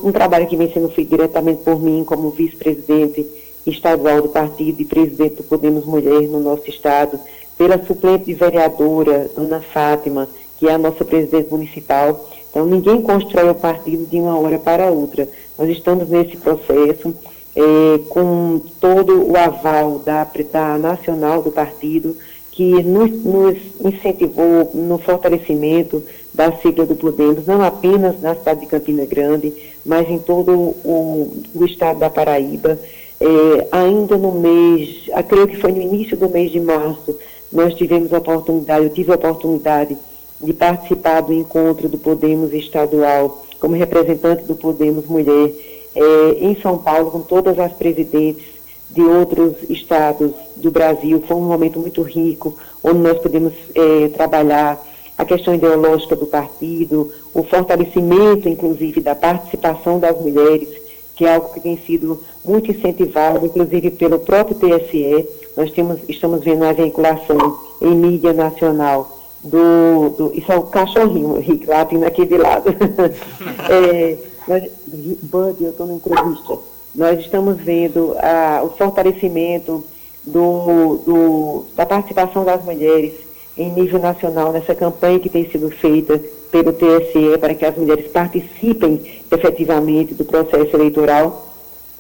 um trabalho que vem sendo feito diretamente por mim como vice-presidente estadual do partido e presidente do Podemos Mulher no nosso estado, pela suplente vereadora, Dona Fátima, que é a nossa presidente municipal. Então, ninguém constrói o partido de uma hora para outra. Nós estamos nesse processo é, com todo o aval da, da nacional do partido, que nos, nos, incentivou no fortalecimento da sigla do Podemos, não apenas na cidade de Campina Grande, mas em todo o, o estado da Paraíba. É, ainda no mês, creio que foi no início do mês de março, nós tivemos a oportunidade, eu tive a oportunidade de participar do encontro do Podemos estadual como representante do Podemos Mulher é, em São Paulo, com todas as presidentes de outros estados do Brasil. Foi um momento muito rico, onde nós podemos é, trabalhar a questão ideológica do partido, o fortalecimento, inclusive, da participação das mulheres, que é algo que tem sido muito incentivado, inclusive pelo próprio TSE. Nós temos, estamos vendo a vinculação em mídia nacional do, do isso é o cachorrinho, Rick, lá tem naquele lado. é, nós, Bud, eu estou na entrevista. Nós estamos vendo ah, o fortalecimento do, do, da participação das mulheres em nível nacional nessa campanha que tem sido feita pelo TSE para que as mulheres participem efetivamente do processo eleitoral.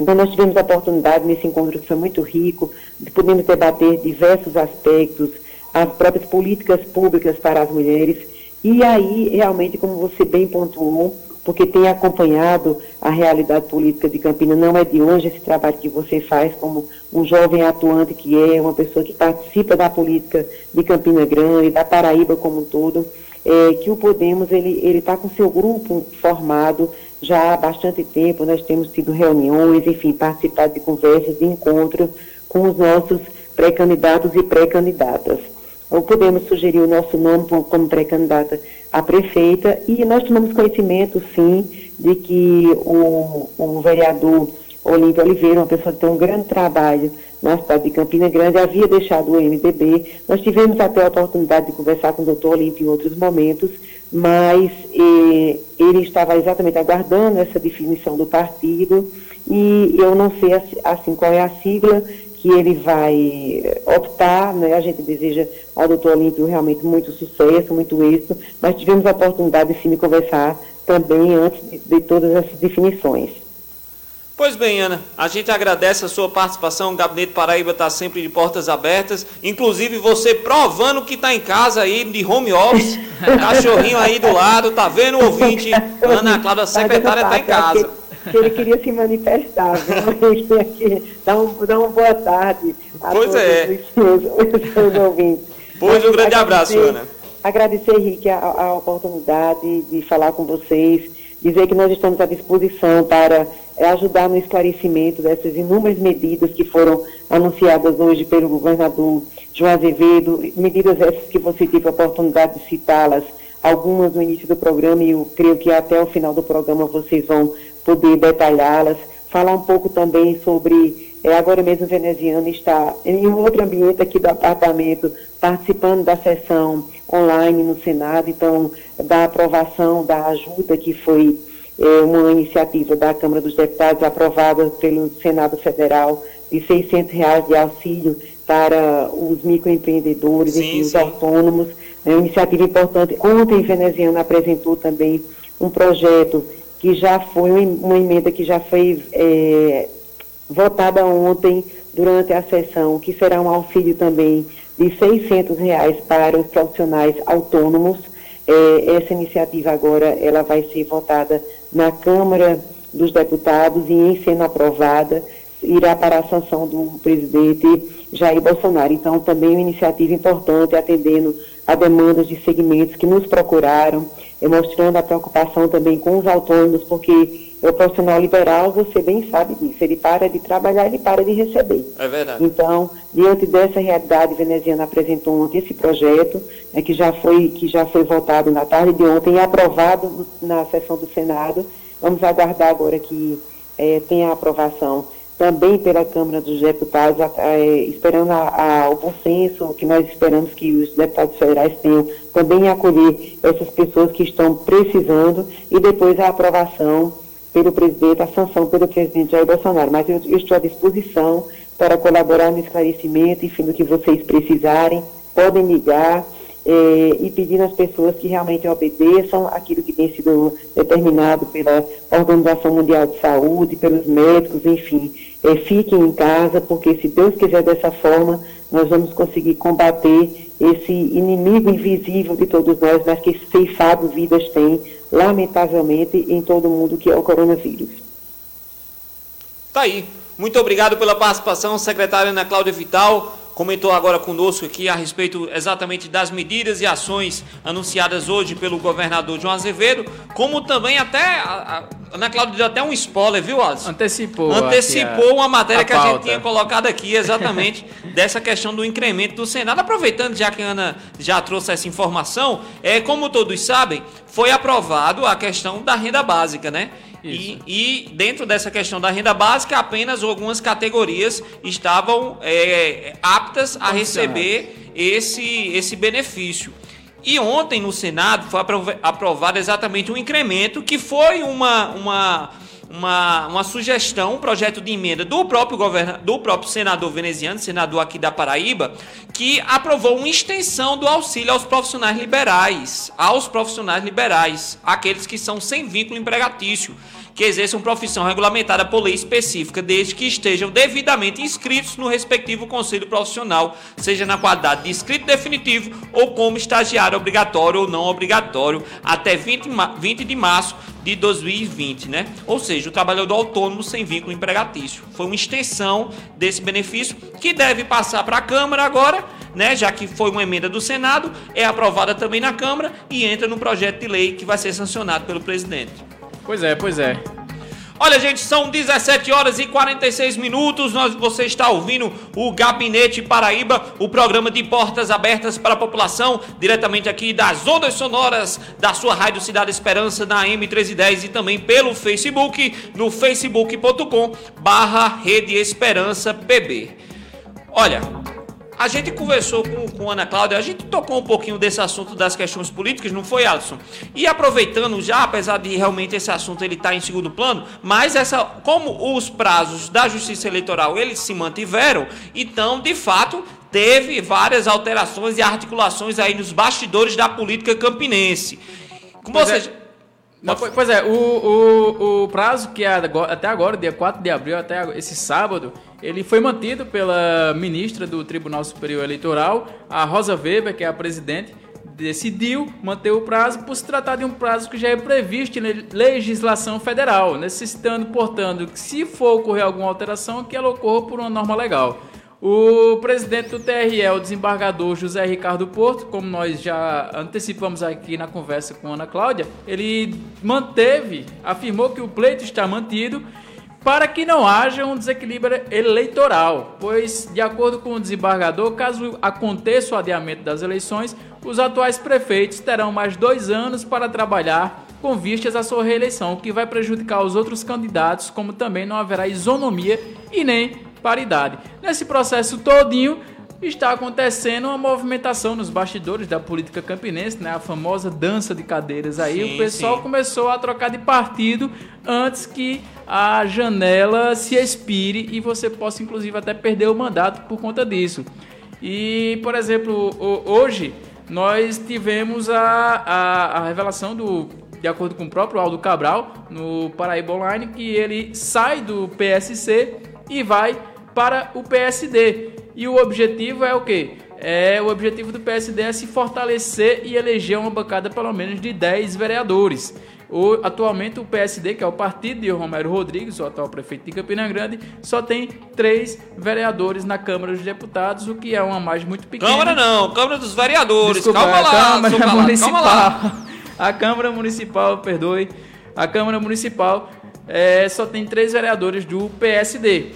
Então, nós tivemos a oportunidade nesse encontro que foi muito rico, de podermos debater diversos aspectos, as próprias políticas públicas para as mulheres. E aí, realmente, como você bem pontuou, porque tem acompanhado a realidade política de Campinas. Não é de hoje esse trabalho que você faz como um jovem atuante que é, uma pessoa que participa da política de Campina Grande, da Paraíba como um todo, é, que o Podemos, ele está com seu grupo formado já há bastante tempo, nós temos tido reuniões, enfim, participado de conversas, de encontros com os nossos pré-candidatos e pré-candidatas. Ou podemos sugerir o nosso nome como pré-candidata a prefeita e nós tomamos conhecimento, sim, de que o, o vereador Olímpio Oliveira, uma pessoa que tem um grande trabalho na cidade de Campina Grande, havia deixado o MDB. Nós tivemos até a oportunidade de conversar com o doutor Olímpio em outros momentos, mas eh, ele estava exatamente aguardando essa definição do partido e eu não sei assim qual é a sigla que ele vai optar, né? A gente deseja ao doutor Olímpio realmente muito sucesso, muito êxito, mas tivemos a oportunidade sim de conversar também antes de, de todas essas definições. Pois bem, Ana, a gente agradece a sua participação. O Gabinete Paraíba está sempre de portas abertas. Inclusive você provando que está em casa aí de home office, cachorrinho aí do lado, tá vendo o ouvinte? Ana Cláudia, a secretária está em casa que ele queria se manifestar. Dá, um, dá uma boa tarde a pois todos é. os, seus, os seus ouvintes. Pois um grande abraço, Ana. agradecer, Henrique, a, a oportunidade de falar com vocês, dizer que nós estamos à disposição para é, ajudar no esclarecimento dessas inúmeras medidas que foram anunciadas hoje pelo governador João Azevedo, medidas essas que você teve a oportunidade de citá-las, algumas no início do programa e eu creio que até o final do programa vocês vão poder detalhá-las, falar um pouco também sobre, é, agora mesmo o veneziano está em um outro ambiente aqui do apartamento, participando da sessão online no Senado, então, da aprovação da ajuda que foi é, uma iniciativa da Câmara dos Deputados aprovada pelo Senado Federal de 600 reais de auxílio para os microempreendedores sim, e os sim. autônomos. É uma iniciativa importante. Ontem, Veneziana apresentou também um projeto que já foi uma emenda que já foi é, votada ontem durante a sessão, que será um auxílio também de 600 reais para os profissionais autônomos. É, essa iniciativa agora ela vai ser votada na Câmara dos Deputados e em sendo aprovada irá para a sanção do presidente Jair Bolsonaro. Então, também uma iniciativa importante atendendo a demandas de segmentos que nos procuraram, mostrando a preocupação também com os autônomos, porque o profissional liberal, você bem sabe disso, ele para de trabalhar, ele para de receber. É verdade. Então, diante dessa realidade, veneziana apresentou ontem esse projeto, né, que, já foi, que já foi votado na tarde de ontem e aprovado na sessão do Senado. Vamos aguardar agora que é, tenha a aprovação também pela Câmara dos Deputados, é, esperando a, a, o bom senso, que nós esperamos que os deputados federais tenham também acolher essas pessoas que estão precisando e depois a aprovação pelo presidente, a sanção pelo presidente Jair Bolsonaro. Mas eu, eu estou à disposição para colaborar no esclarecimento, enfim, do que vocês precisarem, podem ligar é, e pedir às pessoas que realmente obedeçam aquilo que tem sido determinado pela Organização Mundial de Saúde, pelos médicos, enfim. É, fiquem em casa, porque se Deus quiser dessa forma, nós vamos conseguir combater esse inimigo invisível de todos nós, mas que ceifado vidas tem, lamentavelmente, em todo o mundo, que é o coronavírus. Tá aí. Muito obrigado pela participação, secretária Ana Cláudia Vital comentou agora conosco aqui a respeito exatamente das medidas e ações anunciadas hoje pelo governador João Azevedo, como também até Ana Cláudia deu até um spoiler, viu, Alisson? Antecipou. Antecipou uma matéria a que a gente tinha colocado aqui, exatamente, dessa questão do incremento do Senado. Aproveitando, já que a Ana já trouxe essa informação, é, como todos sabem, foi aprovado a questão da renda básica, né? E, e, dentro dessa questão da renda básica, apenas algumas categorias estavam é, aptas a receber esse, esse benefício. E ontem no Senado foi aprovado exatamente um incremento que foi uma, uma uma, uma sugestão, um projeto de emenda do próprio, governa, do próprio senador veneziano, senador aqui da Paraíba, que aprovou uma extensão do auxílio aos profissionais liberais, aos profissionais liberais, aqueles que são sem vínculo empregatício que exerçam profissão regulamentada por lei específica, desde que estejam devidamente inscritos no respectivo conselho profissional, seja na qualidade de inscrito definitivo ou como estagiário obrigatório ou não obrigatório, até 20, 20 de março de 2020, né? Ou seja, o trabalhador autônomo sem vínculo empregatício. Foi uma extensão desse benefício que deve passar para a Câmara agora, né? Já que foi uma emenda do Senado, é aprovada também na Câmara e entra no projeto de lei que vai ser sancionado pelo presidente. Pois é, pois é. Olha, gente, são 17 horas e 46 minutos. Nós, você está ouvindo o Gabinete Paraíba, o programa de portas abertas para a população, diretamente aqui das ondas sonoras da sua Rádio Cidade Esperança na M1310 e também pelo Facebook, no facebook.com barra Rede Esperança PB. Olha, a gente conversou com, com Ana Cláudia, a gente tocou um pouquinho desse assunto das questões políticas, não foi, Alisson? E aproveitando já, apesar de realmente esse assunto ele estar tá em segundo plano, mas essa, como os prazos da Justiça Eleitoral eles se mantiveram, então, de fato, teve várias alterações e articulações aí nos bastidores da política campinense. Como pois é. Não, pois é, o, o, o prazo que é até agora, dia 4 de abril, até esse sábado, ele foi mantido pela ministra do Tribunal Superior Eleitoral, a Rosa Weber, que é a presidente, decidiu manter o prazo por se tratar de um prazo que já é previsto em legislação federal, necessitando, portanto, que se for ocorrer alguma alteração, que ela ocorra por uma norma legal. O presidente do TRE, o desembargador José Ricardo Porto, como nós já antecipamos aqui na conversa com Ana Cláudia, ele manteve, afirmou que o pleito está mantido para que não haja um desequilíbrio eleitoral, pois, de acordo com o desembargador, caso aconteça o adiamento das eleições, os atuais prefeitos terão mais dois anos para trabalhar com vistas à sua reeleição, o que vai prejudicar os outros candidatos, como também não haverá isonomia e nem paridade. Nesse processo todinho está acontecendo uma movimentação nos bastidores da política campinense, né? A famosa dança de cadeiras aí. Sim, o pessoal sim. começou a trocar de partido antes que a janela se expire e você possa inclusive até perder o mandato por conta disso. E, por exemplo, hoje nós tivemos a, a, a revelação do de acordo com o próprio Aldo Cabral, no Paraíba Online, que ele sai do PSC e vai para o PSD. E o objetivo é o quê? É, o objetivo do PSD é se fortalecer e eleger uma bancada pelo menos de 10 vereadores. O, atualmente o PSD, que é o partido de Romero Rodrigues, o atual prefeito de Campina Grande, só tem três vereadores na Câmara dos Deputados, o que é uma margem muito pequena. Câmara não, Câmara dos Vereadores. Desculpa, calma lá, Câmara Municipal. Calma lá. A Câmara Municipal, perdoe, a Câmara Municipal é, só tem três vereadores do PSD.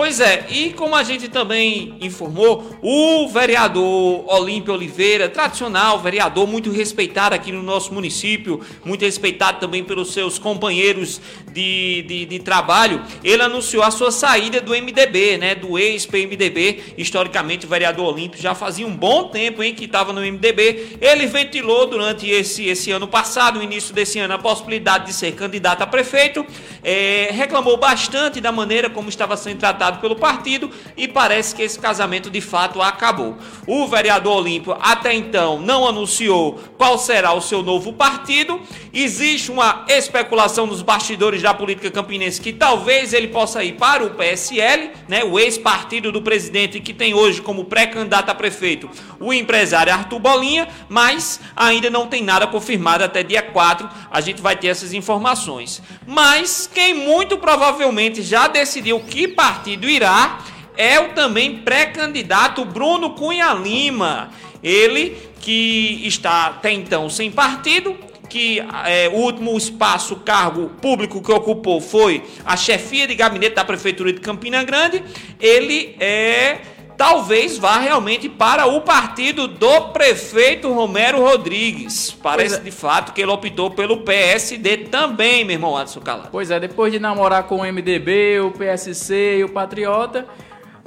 Pois é, e como a gente também informou, o vereador Olímpio Oliveira, tradicional vereador muito respeitado aqui no nosso município, muito respeitado também pelos seus companheiros de, de, de trabalho, ele anunciou a sua saída do MDB, né, do ex-PMDB. Historicamente, o vereador Olímpio já fazia um bom tempo em que estava no MDB. Ele ventilou durante esse, esse ano passado, no início desse ano, a possibilidade de ser candidato a prefeito. É, reclamou bastante da maneira como estava sendo tratado tratado pelo partido e parece que esse casamento de fato acabou. O vereador Olímpio até então não anunciou qual será o seu novo partido. Existe uma especulação nos bastidores da política campinense que talvez ele possa ir para o PSL, né, o ex-partido do presidente que tem hoje como pré-candidato a prefeito o empresário Arthur Bolinha, mas ainda não tem nada confirmado até dia 4. A gente vai ter essas informações. Mas quem muito provavelmente já decidiu que partido irá é o também pré-candidato Bruno Cunha Lima. Ele que está até então sem partido, que é, o último espaço, cargo público que ocupou foi a chefia de gabinete da Prefeitura de Campina Grande. Ele é talvez vá realmente para o partido do prefeito Romero Rodrigues. Parece é. de fato que ele optou pelo PSD também, meu irmão Adson Calado. Pois é, depois de namorar com o MDB, o PSC e o Patriota,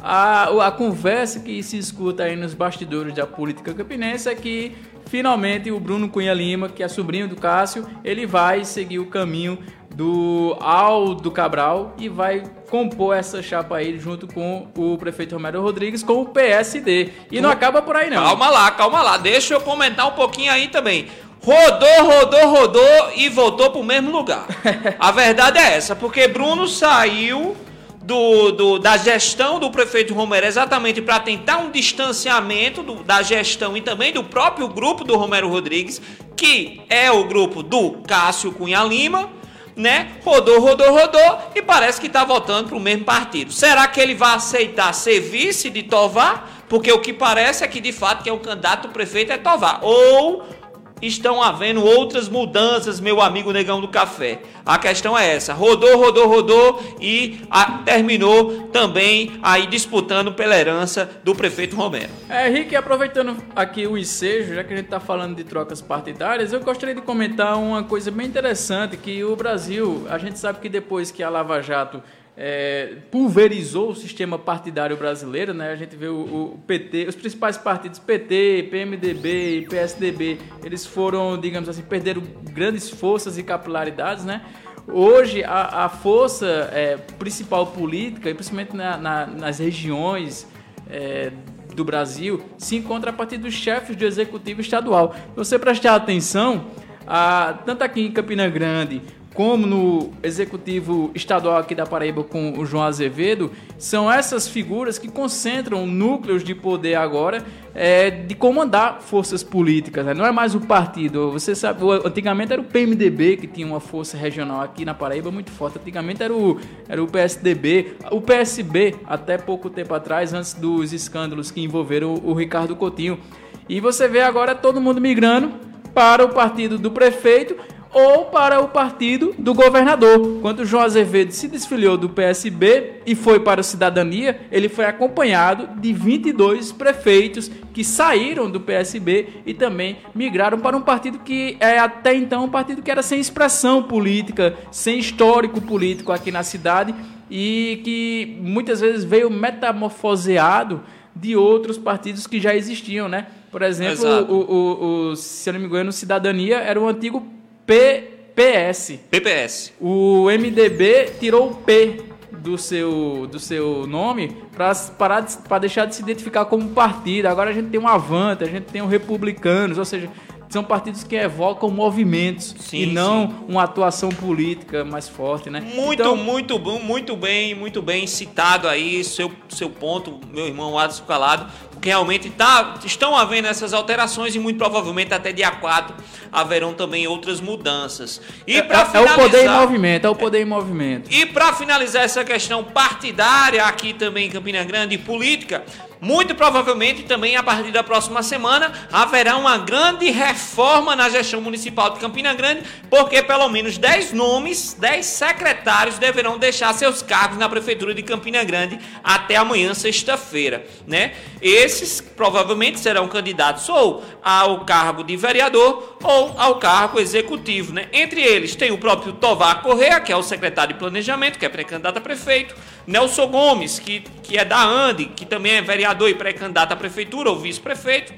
a, a conversa que se escuta aí nos bastidores da política campinense é que finalmente o Bruno Cunha Lima, que é sobrinho do Cássio, ele vai seguir o caminho do Aldo Cabral e vai compor essa chapa aí junto com o prefeito Romero Rodrigues com o PSD. E não acaba por aí não. Calma lá, calma lá. Deixa eu comentar um pouquinho aí também. Rodou, rodou, rodou e voltou para o mesmo lugar. A verdade é essa, porque Bruno saiu do, do, da gestão do prefeito Romero exatamente para tentar um distanciamento do, da gestão e também do próprio grupo do Romero Rodrigues, que é o grupo do Cássio Cunha Lima né? Rodou, rodou, rodou e parece que está voltando para o mesmo partido. Será que ele vai aceitar ser vice de Tovar? Porque o que parece é que de fato quem é o candidato prefeito é Tovar. Ou estão havendo outras mudanças, meu amigo Negão do Café. A questão é essa: rodou, rodou, rodou e a, terminou também aí disputando pela herança do prefeito Romero. É, Henrique, aproveitando aqui o ensejo, já que a gente está falando de trocas partidárias, eu gostaria de comentar uma coisa bem interessante: que o Brasil, a gente sabe que depois que a Lava Jato é, pulverizou o sistema partidário brasileiro, né? A gente vê o, o, PT, os principais partidos PT, PMDB e PSDB, eles foram, digamos assim, perderam grandes forças e capilaridades, né? Hoje a, a força é, principal política, principalmente na, na, nas regiões é, do Brasil, se encontra a partir dos chefes do executivo estadual. Se você prestar atenção, a, tanto aqui em Campina Grande como no executivo estadual aqui da Paraíba com o João Azevedo, são essas figuras que concentram núcleos de poder agora é, de comandar forças políticas. Né? Não é mais o partido. Você sabe, antigamente era o PMDB que tinha uma força regional aqui na Paraíba muito forte. Antigamente era o, era o PSDB, o PSB, até pouco tempo atrás, antes dos escândalos que envolveram o, o Ricardo Coutinho. E você vê agora todo mundo migrando para o partido do prefeito ou para o partido do governador. Quando João Azevedo se desfiliou do PSB e foi para o Cidadania, ele foi acompanhado de 22 prefeitos que saíram do PSB e também migraram para um partido que é até então um partido que era sem expressão política, sem histórico político aqui na cidade e que muitas vezes veio metamorfoseado de outros partidos que já existiam, né? Por exemplo, o, o, o, se eu não me engano, Cidadania era o antigo PPS. PPS. O MDB tirou o P do seu, do seu nome para parar para deixar de se identificar como partido. Agora a gente tem um Avante, a gente tem o um Republicanos, ou seja, são partidos que evocam movimentos sim, e não sim. uma atuação política mais forte, né? Muito, então, muito bom, muito bem, muito bem citado aí seu, seu ponto, meu irmão Adson Calado, porque realmente tá, estão havendo essas alterações e muito provavelmente até dia 4 haverão também outras mudanças. E é, para finalizar, é o poder em movimento, é o poder em movimento. E para finalizar essa questão partidária aqui também em Campina Grande, política, muito provavelmente também a partir da próxima semana haverá uma grande reforma na gestão municipal de Campina Grande, porque pelo menos 10 nomes, 10 secretários deverão deixar seus cargos na prefeitura de Campina Grande até amanhã, sexta-feira, né? Esses provavelmente serão candidatos ou ao cargo de vereador ou ao cargo executivo, né? Entre eles tem o próprio Tovar Correa, que é o secretário de planejamento, que é pré-candidato a prefeito, Nelson Gomes, que, que é da ANDE, que também é vereador e pré-candidato à prefeitura ou vice-prefeito.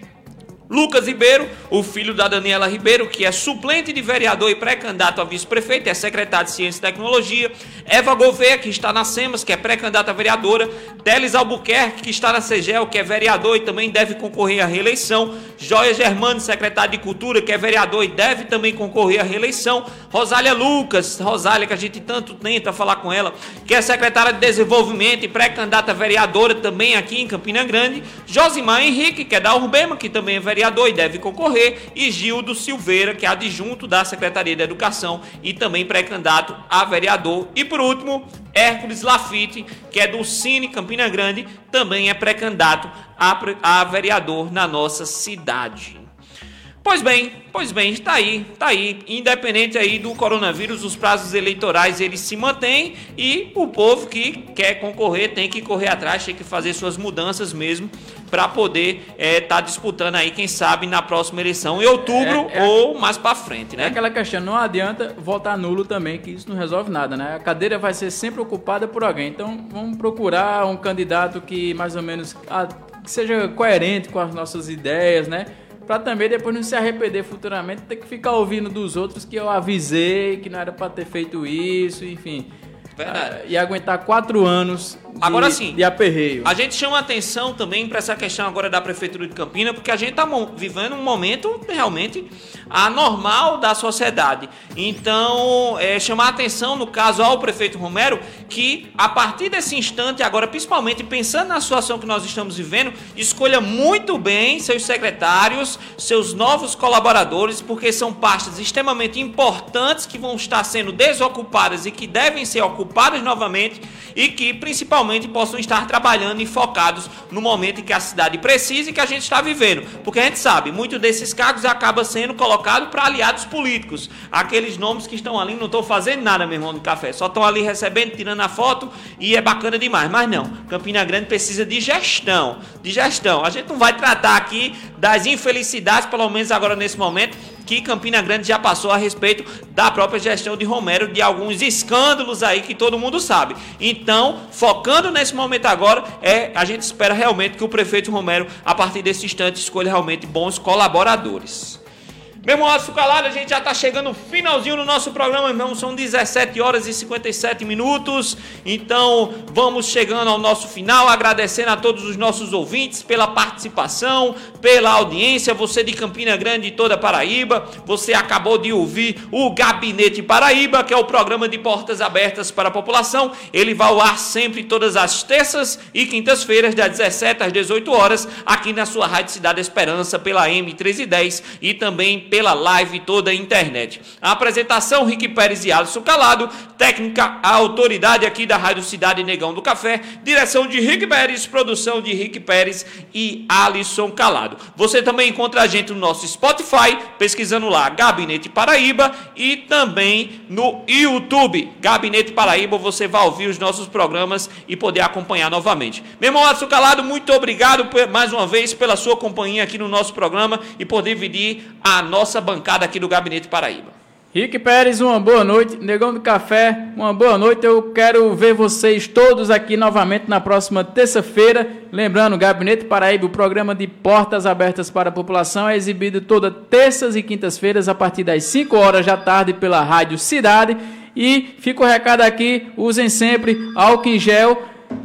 Lucas Ribeiro, o filho da Daniela Ribeiro, que é suplente de vereador e pré-candidato a vice-prefeito, é secretário de Ciência e Tecnologia. Eva Gouveia, que está na SEMAS, que é pré-candidata a vereadora. Teles Albuquerque, que está na CEGEL, que é vereador e também deve concorrer à reeleição. Joia Germano, secretário de Cultura, que é vereador e deve também concorrer à reeleição. Rosália Lucas, Rosália, que a gente tanto tenta falar com ela, que é secretária de Desenvolvimento e pré-candidata a vereadora também aqui em Campina Grande. Josimar Henrique, que é da Urbema, que também é vereador vereador e deve concorrer, e Gildo Silveira, que é adjunto da Secretaria da Educação e também pré-candidato a vereador. E por último, Hércules Lafitte, que é do Cine Campina Grande, também é pré-candidato a, a vereador na nossa cidade. Pois bem, pois bem, está aí, está aí. Independente aí do coronavírus, os prazos eleitorais eles se mantêm e o povo que quer concorrer tem que correr atrás, tem que fazer suas mudanças mesmo para poder estar é, tá disputando aí, quem sabe, na próxima eleição, em outubro é, é, ou mais para frente, né? É aquela questão, não adianta votar nulo também, que isso não resolve nada, né? A cadeira vai ser sempre ocupada por alguém. Então, vamos procurar um candidato que mais ou menos ah, que seja coerente com as nossas ideias, né? Pra também depois não se arrepender futuramente, ter que ficar ouvindo dos outros que eu avisei que não era para ter feito isso, enfim. Verdade. Ah, e aguentar quatro anos agora sim, de aperreio. A gente chama atenção também para essa questão agora da Prefeitura de Campina, porque a gente está vivendo um momento realmente anormal da sociedade. Então, é, chamar atenção, no caso, ao prefeito Romero, que a partir desse instante, agora, principalmente pensando na situação que nós estamos vivendo, escolha muito bem seus secretários, seus novos colaboradores, porque são pastas extremamente importantes que vão estar sendo desocupadas e que devem ser ocupadas novamente e que principalmente possam estar trabalhando e focados no momento em que a cidade precisa e que a gente está vivendo. Porque a gente sabe, muitos desses cargos acaba sendo colocado para aliados políticos. Aqueles nomes que estão ali não estão fazendo nada, meu irmão, do café. Só estão ali recebendo, tirando a foto e é bacana demais. Mas não, Campina Grande precisa de gestão. De gestão. A gente não vai tratar aqui das infelicidades, pelo menos agora nesse momento, que Campina Grande já passou a respeito da própria gestão de Romero, de alguns escândalos aí que todo mundo sabe. Então, focando nesse momento agora, é a gente espera realmente que o prefeito Romero, a partir desse instante, escolha realmente bons colaboradores. Meu Adson Calado, a gente já está chegando no finalzinho do nosso programa, irmão. São 17 horas e 57 minutos. Então, vamos chegando ao nosso final, agradecendo a todos os nossos ouvintes pela participação, pela audiência. Você de Campina Grande e toda Paraíba. Você acabou de ouvir o Gabinete Paraíba, que é o programa de portas abertas para a população. Ele vai ao ar sempre todas as terças e quintas-feiras, das 17 às 18 horas, aqui na sua Rádio Cidade Esperança, pela M1310 e também pela live toda a internet. A apresentação, Rick Pérez e Alisson Calado, técnica, a autoridade aqui da Rádio Cidade Negão do Café, direção de Rick Pérez, produção de Rick Pérez e Alisson Calado. Você também encontra a gente no nosso Spotify, pesquisando lá Gabinete Paraíba e também no YouTube, Gabinete Paraíba, você vai ouvir os nossos programas e poder acompanhar novamente. Meu irmão Alisson Calado, muito obrigado mais uma vez pela sua companhia aqui no nosso programa e por dividir a nossa bancada aqui do Gabinete Paraíba. Rick Pérez, uma boa noite. Negão do Café, uma boa noite. Eu quero ver vocês todos aqui novamente na próxima terça-feira. Lembrando, Gabinete Paraíba, o programa de portas abertas para a população, é exibido toda terças e quintas-feiras a partir das 5 horas da tarde pela Rádio Cidade. E fica o recado aqui: usem sempre álcool em gel,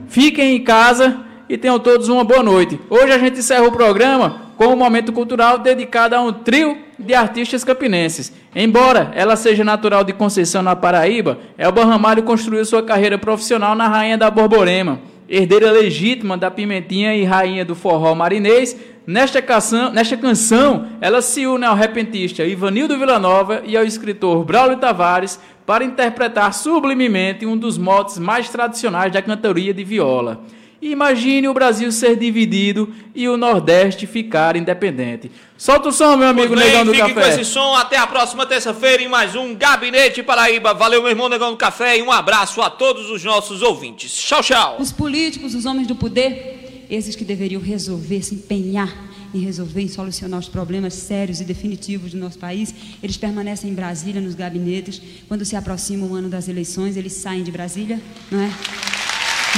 fiquem em casa e tenham todos uma boa noite. Hoje a gente encerra o programa com um momento cultural dedicado a um trio de artistas campinenses. Embora ela seja natural de Conceição na Paraíba, Elba Ramalho construiu sua carreira profissional na Rainha da Borborema, herdeira legítima da Pimentinha e rainha do forró marinês. Nesta canção, nesta canção, ela se une ao repentista Ivanildo Villanova e ao escritor Braulio Tavares para interpretar sublimemente um dos motes mais tradicionais da cantoria de viola. Imagine o Brasil ser dividido e o Nordeste ficar independente. Solta o som, meu amigo bem, Negão do fique Café. com esse som. Até a próxima terça-feira em mais um Gabinete Paraíba. Valeu, meu irmão Negão do Café, e um abraço a todos os nossos ouvintes. Tchau, tchau. Os políticos, os homens do poder, esses que deveriam resolver, se empenhar em resolver, em solucionar os problemas sérios e definitivos do nosso país, eles permanecem em Brasília, nos gabinetes. Quando se aproxima o ano das eleições, eles saem de Brasília, não é?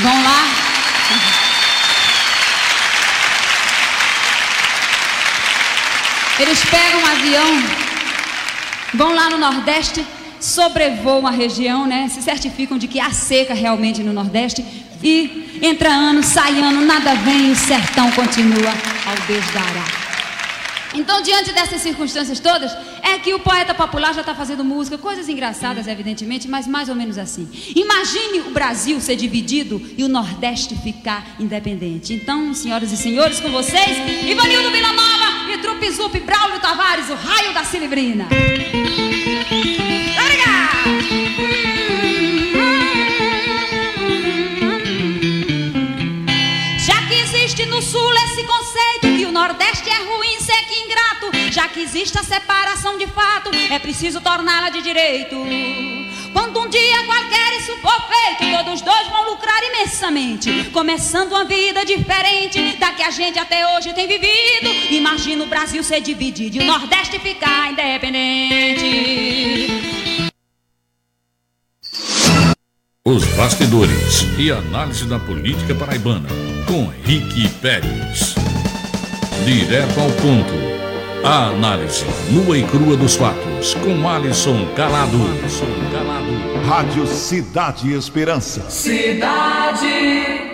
Vão lá eles pegam um avião, vão lá no Nordeste, sobrevoam a região, né? Se certificam de que há seca realmente no Nordeste e entra ano, sai ano, nada vem e o sertão continua ao Deus dará. Então, diante dessas circunstâncias todas, é que o poeta popular já está fazendo música, coisas engraçadas, evidentemente, mas mais ou menos assim. Imagine o Brasil ser dividido e o Nordeste ficar independente. Então, senhoras e senhores, com vocês, Ivanildo Nova e Trupe Zup, Braulio Tavares, o raio da Cilibrina. Já que existe no Sul esse conceito que o Nordeste é ruim, seco e ingrato, já que existe a separação de fato, é preciso torná-la de direito. Quando um dia qualquer isso for feito, todos dois vão lucrar imensamente, começando uma vida diferente da que a gente até hoje tem vivido. Imagina o Brasil ser dividido e o Nordeste ficar independente. Os bastidores e análise da política paraibana com Rick Pérez. Direto ao ponto. A análise nua e crua dos fatos com Alisson Calado. Alisson Calado. Rádio Cidade Esperança. Cidade